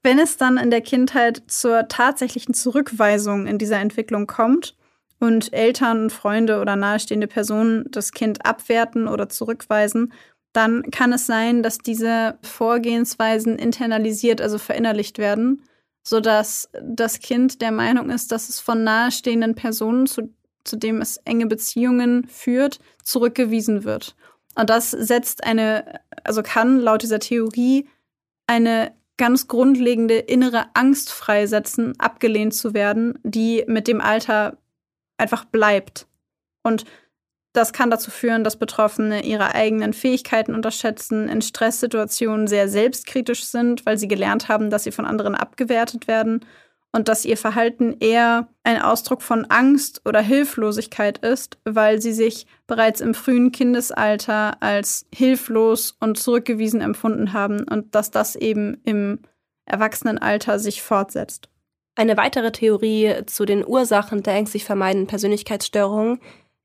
Wenn es dann in der Kindheit zur tatsächlichen Zurückweisung in dieser Entwicklung kommt und Eltern, Freunde oder nahestehende Personen das Kind abwerten oder zurückweisen, dann kann es sein, dass diese Vorgehensweisen internalisiert, also verinnerlicht werden, sodass das Kind der Meinung ist, dass es von nahestehenden Personen, zu, zu dem es enge Beziehungen führt, zurückgewiesen wird. Und das setzt eine, also kann laut dieser Theorie eine ganz grundlegende innere Angst freisetzen, abgelehnt zu werden, die mit dem Alter einfach bleibt. Und das kann dazu führen, dass Betroffene ihre eigenen Fähigkeiten unterschätzen, in Stresssituationen sehr selbstkritisch sind, weil sie gelernt haben, dass sie von anderen abgewertet werden und dass ihr Verhalten eher ein Ausdruck von Angst oder Hilflosigkeit ist, weil sie sich bereits im frühen Kindesalter als hilflos und zurückgewiesen empfunden haben und dass das eben im Erwachsenenalter sich fortsetzt. Eine weitere Theorie zu den Ursachen der ängstlich vermeidenden Persönlichkeitsstörungen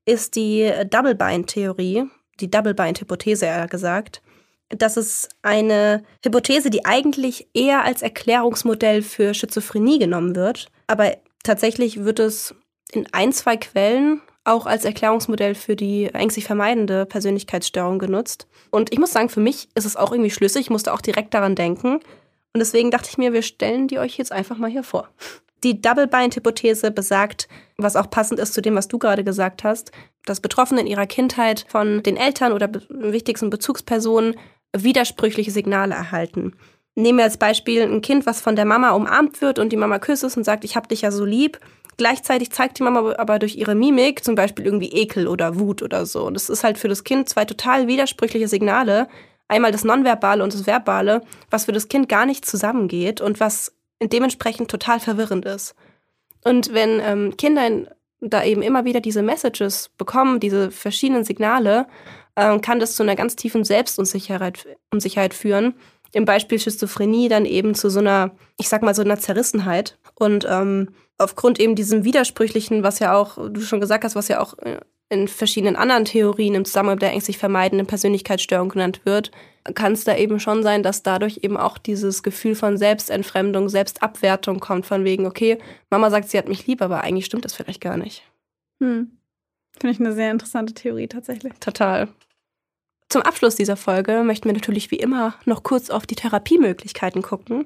ist die Double-Bind-Theorie, die Double-Bind-Hypothese eher gesagt. Das ist eine Hypothese, die eigentlich eher als Erklärungsmodell für Schizophrenie genommen wird. Aber tatsächlich wird es in ein, zwei Quellen auch als Erklärungsmodell für die ängstlich vermeidende Persönlichkeitsstörung genutzt. Und ich muss sagen, für mich ist es auch irgendwie schlüssig. Ich musste auch direkt daran denken. Und deswegen dachte ich mir, wir stellen die euch jetzt einfach mal hier vor. Die Double-Bind-Hypothese besagt, was auch passend ist zu dem, was du gerade gesagt hast, dass Betroffene in ihrer Kindheit von den Eltern oder wichtigsten Bezugspersonen widersprüchliche Signale erhalten. Nehmen wir als Beispiel ein Kind, was von der Mama umarmt wird und die Mama küsst es und sagt, ich hab dich ja so lieb. Gleichzeitig zeigt die Mama aber durch ihre Mimik zum Beispiel irgendwie Ekel oder Wut oder so. Und das ist halt für das Kind zwei total widersprüchliche Signale. Einmal das Nonverbale und das Verbale, was für das Kind gar nicht zusammengeht und was dementsprechend total verwirrend ist. Und wenn ähm, Kinder da eben immer wieder diese Messages bekommen, diese verschiedenen Signale, äh, kann das zu einer ganz tiefen Selbstunsicherheit Unsicherheit führen. Im Beispiel Schizophrenie dann eben zu so einer, ich sag mal, so einer Zerrissenheit. Und ähm, aufgrund eben diesem Widersprüchlichen, was ja auch, du schon gesagt hast, was ja auch äh, in verschiedenen anderen Theorien im Zusammenhang mit der ängstlich vermeidenden Persönlichkeitsstörung genannt wird, kann es da eben schon sein, dass dadurch eben auch dieses Gefühl von Selbstentfremdung, Selbstabwertung kommt, von wegen, okay, Mama sagt, sie hat mich lieb, aber eigentlich stimmt das vielleicht gar nicht. Hm. Finde ich eine sehr interessante Theorie tatsächlich. Total. Zum Abschluss dieser Folge möchten wir natürlich wie immer noch kurz auf die Therapiemöglichkeiten gucken.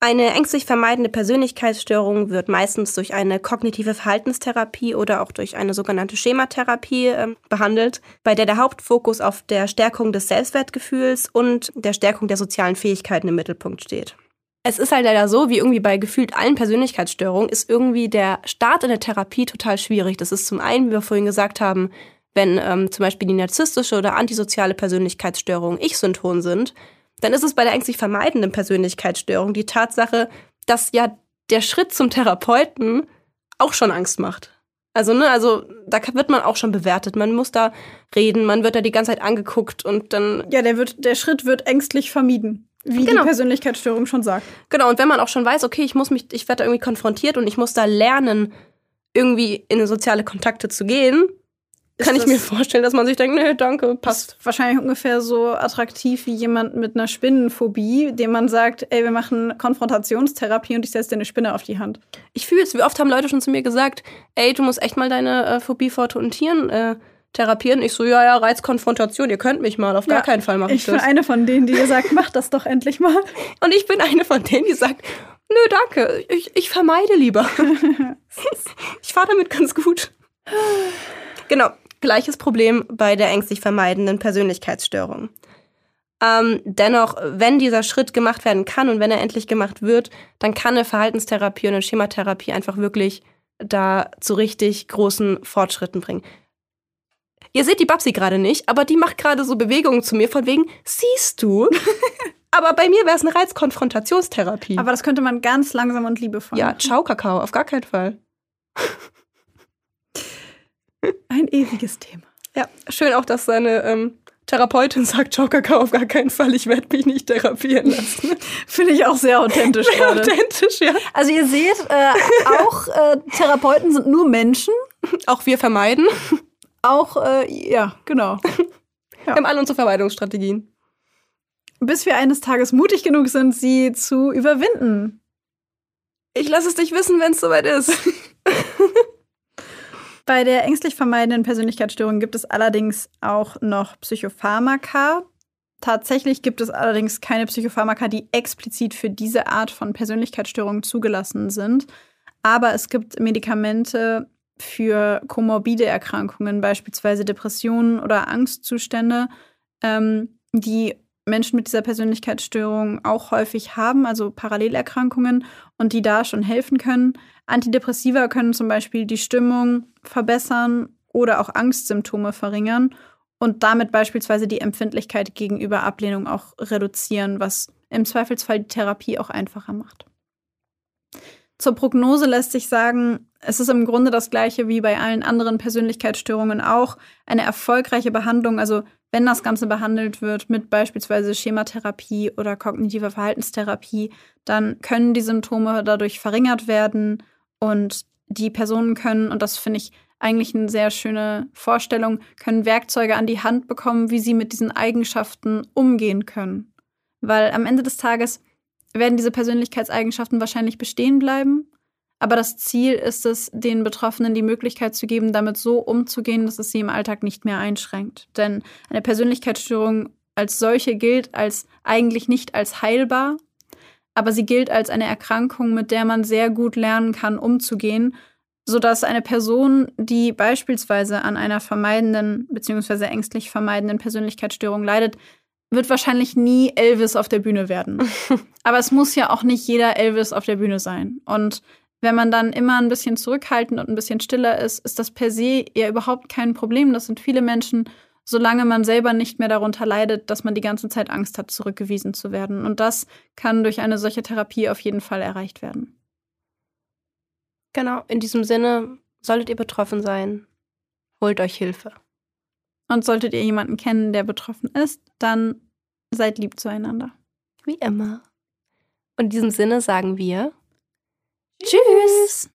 Eine ängstlich vermeidende Persönlichkeitsstörung wird meistens durch eine kognitive Verhaltenstherapie oder auch durch eine sogenannte Schematherapie äh, behandelt, bei der der Hauptfokus auf der Stärkung des Selbstwertgefühls und der Stärkung der sozialen Fähigkeiten im Mittelpunkt steht. Es ist halt leider so, wie irgendwie bei gefühlt allen Persönlichkeitsstörungen, ist irgendwie der Start in der Therapie total schwierig. Das ist zum einen, wie wir vorhin gesagt haben, wenn ähm, zum Beispiel die narzisstische oder antisoziale Persönlichkeitsstörung Ich-Synton sind, dann ist es bei der ängstlich vermeidenden Persönlichkeitsstörung die Tatsache, dass ja der Schritt zum Therapeuten auch schon Angst macht. Also, ne, also da wird man auch schon bewertet. Man muss da reden, man wird da die ganze Zeit angeguckt und dann. Ja, der wird, der Schritt wird ängstlich vermieden. Wie genau. die Persönlichkeitsstörung schon sagt. Genau, und wenn man auch schon weiß, okay, ich muss mich, ich werde da irgendwie konfrontiert und ich muss da lernen, irgendwie in soziale Kontakte zu gehen, kann ich mir vorstellen, dass man sich denkt, nee, danke, passt. Wahrscheinlich ungefähr so attraktiv wie jemand mit einer Spinnenphobie, dem man sagt, ey, wir machen Konfrontationstherapie und ich setze dir eine Spinne auf die Hand. Ich fühle es. Wie oft haben Leute schon zu mir gesagt, ey, du musst echt mal deine äh, Phobie vor toten Tieren äh, therapieren. Ich so, ja, ja, Reizkonfrontation, ihr könnt mich mal, auf gar keinen Fall machen. Ich bin eine von denen, die sagt, mach das doch endlich mal. *laughs* Und ich bin eine von denen, die sagt, nö, danke, ich, ich vermeide lieber. *laughs* *laughs* ich fahre damit ganz gut. Genau, Gleiches Problem bei der ängstlich vermeidenden Persönlichkeitsstörung. Ähm, dennoch, wenn dieser Schritt gemacht werden kann und wenn er endlich gemacht wird, dann kann eine Verhaltenstherapie und eine Schematherapie einfach wirklich da zu richtig großen Fortschritten bringen. Ihr seht die Babsi gerade nicht, aber die macht gerade so Bewegungen zu mir von wegen, siehst du? *laughs* aber bei mir wäre es eine Reizkonfrontationstherapie. Aber das könnte man ganz langsam und liebevoll. Ja, ciao Kakao, auf gar keinen Fall. Ein ewiges Thema. Ja, schön auch, dass seine ähm, Therapeutin sagt, Ciao Kakao, auf gar keinen Fall, ich werde mich nicht therapieren lassen. *laughs* Finde ich auch sehr authentisch *laughs* sehr gerade. authentisch, ja. Also ihr seht, äh, auch äh, Therapeuten sind nur Menschen. Auch wir vermeiden. Auch, äh, ja, genau. Ja. *laughs* Wir haben alle unsere Vermeidungsstrategien. Bis wir eines Tages mutig genug sind, sie zu überwinden. Ich lasse es dich wissen, wenn es soweit ist. Bei der ängstlich vermeidenden Persönlichkeitsstörung gibt es allerdings auch noch Psychopharmaka. Tatsächlich gibt es allerdings keine Psychopharmaka, die explizit für diese Art von Persönlichkeitsstörung zugelassen sind. Aber es gibt Medikamente für komorbide Erkrankungen, beispielsweise Depressionen oder Angstzustände, ähm, die Menschen mit dieser Persönlichkeitsstörung auch häufig haben, also Parallelerkrankungen und die da schon helfen können. Antidepressiva können zum Beispiel die Stimmung verbessern oder auch Angstsymptome verringern und damit beispielsweise die Empfindlichkeit gegenüber Ablehnung auch reduzieren, was im Zweifelsfall die Therapie auch einfacher macht. Zur Prognose lässt sich sagen, es ist im Grunde das gleiche wie bei allen anderen Persönlichkeitsstörungen auch. Eine erfolgreiche Behandlung, also wenn das Ganze behandelt wird mit beispielsweise Schematherapie oder kognitiver Verhaltenstherapie, dann können die Symptome dadurch verringert werden und die Personen können, und das finde ich eigentlich eine sehr schöne Vorstellung, können Werkzeuge an die Hand bekommen, wie sie mit diesen Eigenschaften umgehen können. Weil am Ende des Tages werden diese Persönlichkeitseigenschaften wahrscheinlich bestehen bleiben aber das Ziel ist es, den Betroffenen die Möglichkeit zu geben, damit so umzugehen, dass es sie im Alltag nicht mehr einschränkt. Denn eine Persönlichkeitsstörung als solche gilt als eigentlich nicht als heilbar, aber sie gilt als eine Erkrankung, mit der man sehr gut lernen kann, umzugehen, sodass eine Person, die beispielsweise an einer vermeidenden bzw. ängstlich vermeidenden Persönlichkeitsstörung leidet, wird wahrscheinlich nie Elvis auf der Bühne werden. *laughs* Aber es muss ja auch nicht jeder Elvis auf der Bühne sein. Und wenn man dann immer ein bisschen zurückhaltend und ein bisschen stiller ist, ist das per se ja überhaupt kein Problem. Das sind viele Menschen, solange man selber nicht mehr darunter leidet, dass man die ganze Zeit Angst hat, zurückgewiesen zu werden. Und das kann durch eine solche Therapie auf jeden Fall erreicht werden. Genau, in diesem Sinne, solltet ihr betroffen sein, holt euch Hilfe. Und solltet ihr jemanden kennen, der betroffen ist, dann seid lieb zueinander. Wie immer. Und in diesem Sinne sagen wir Tschüss.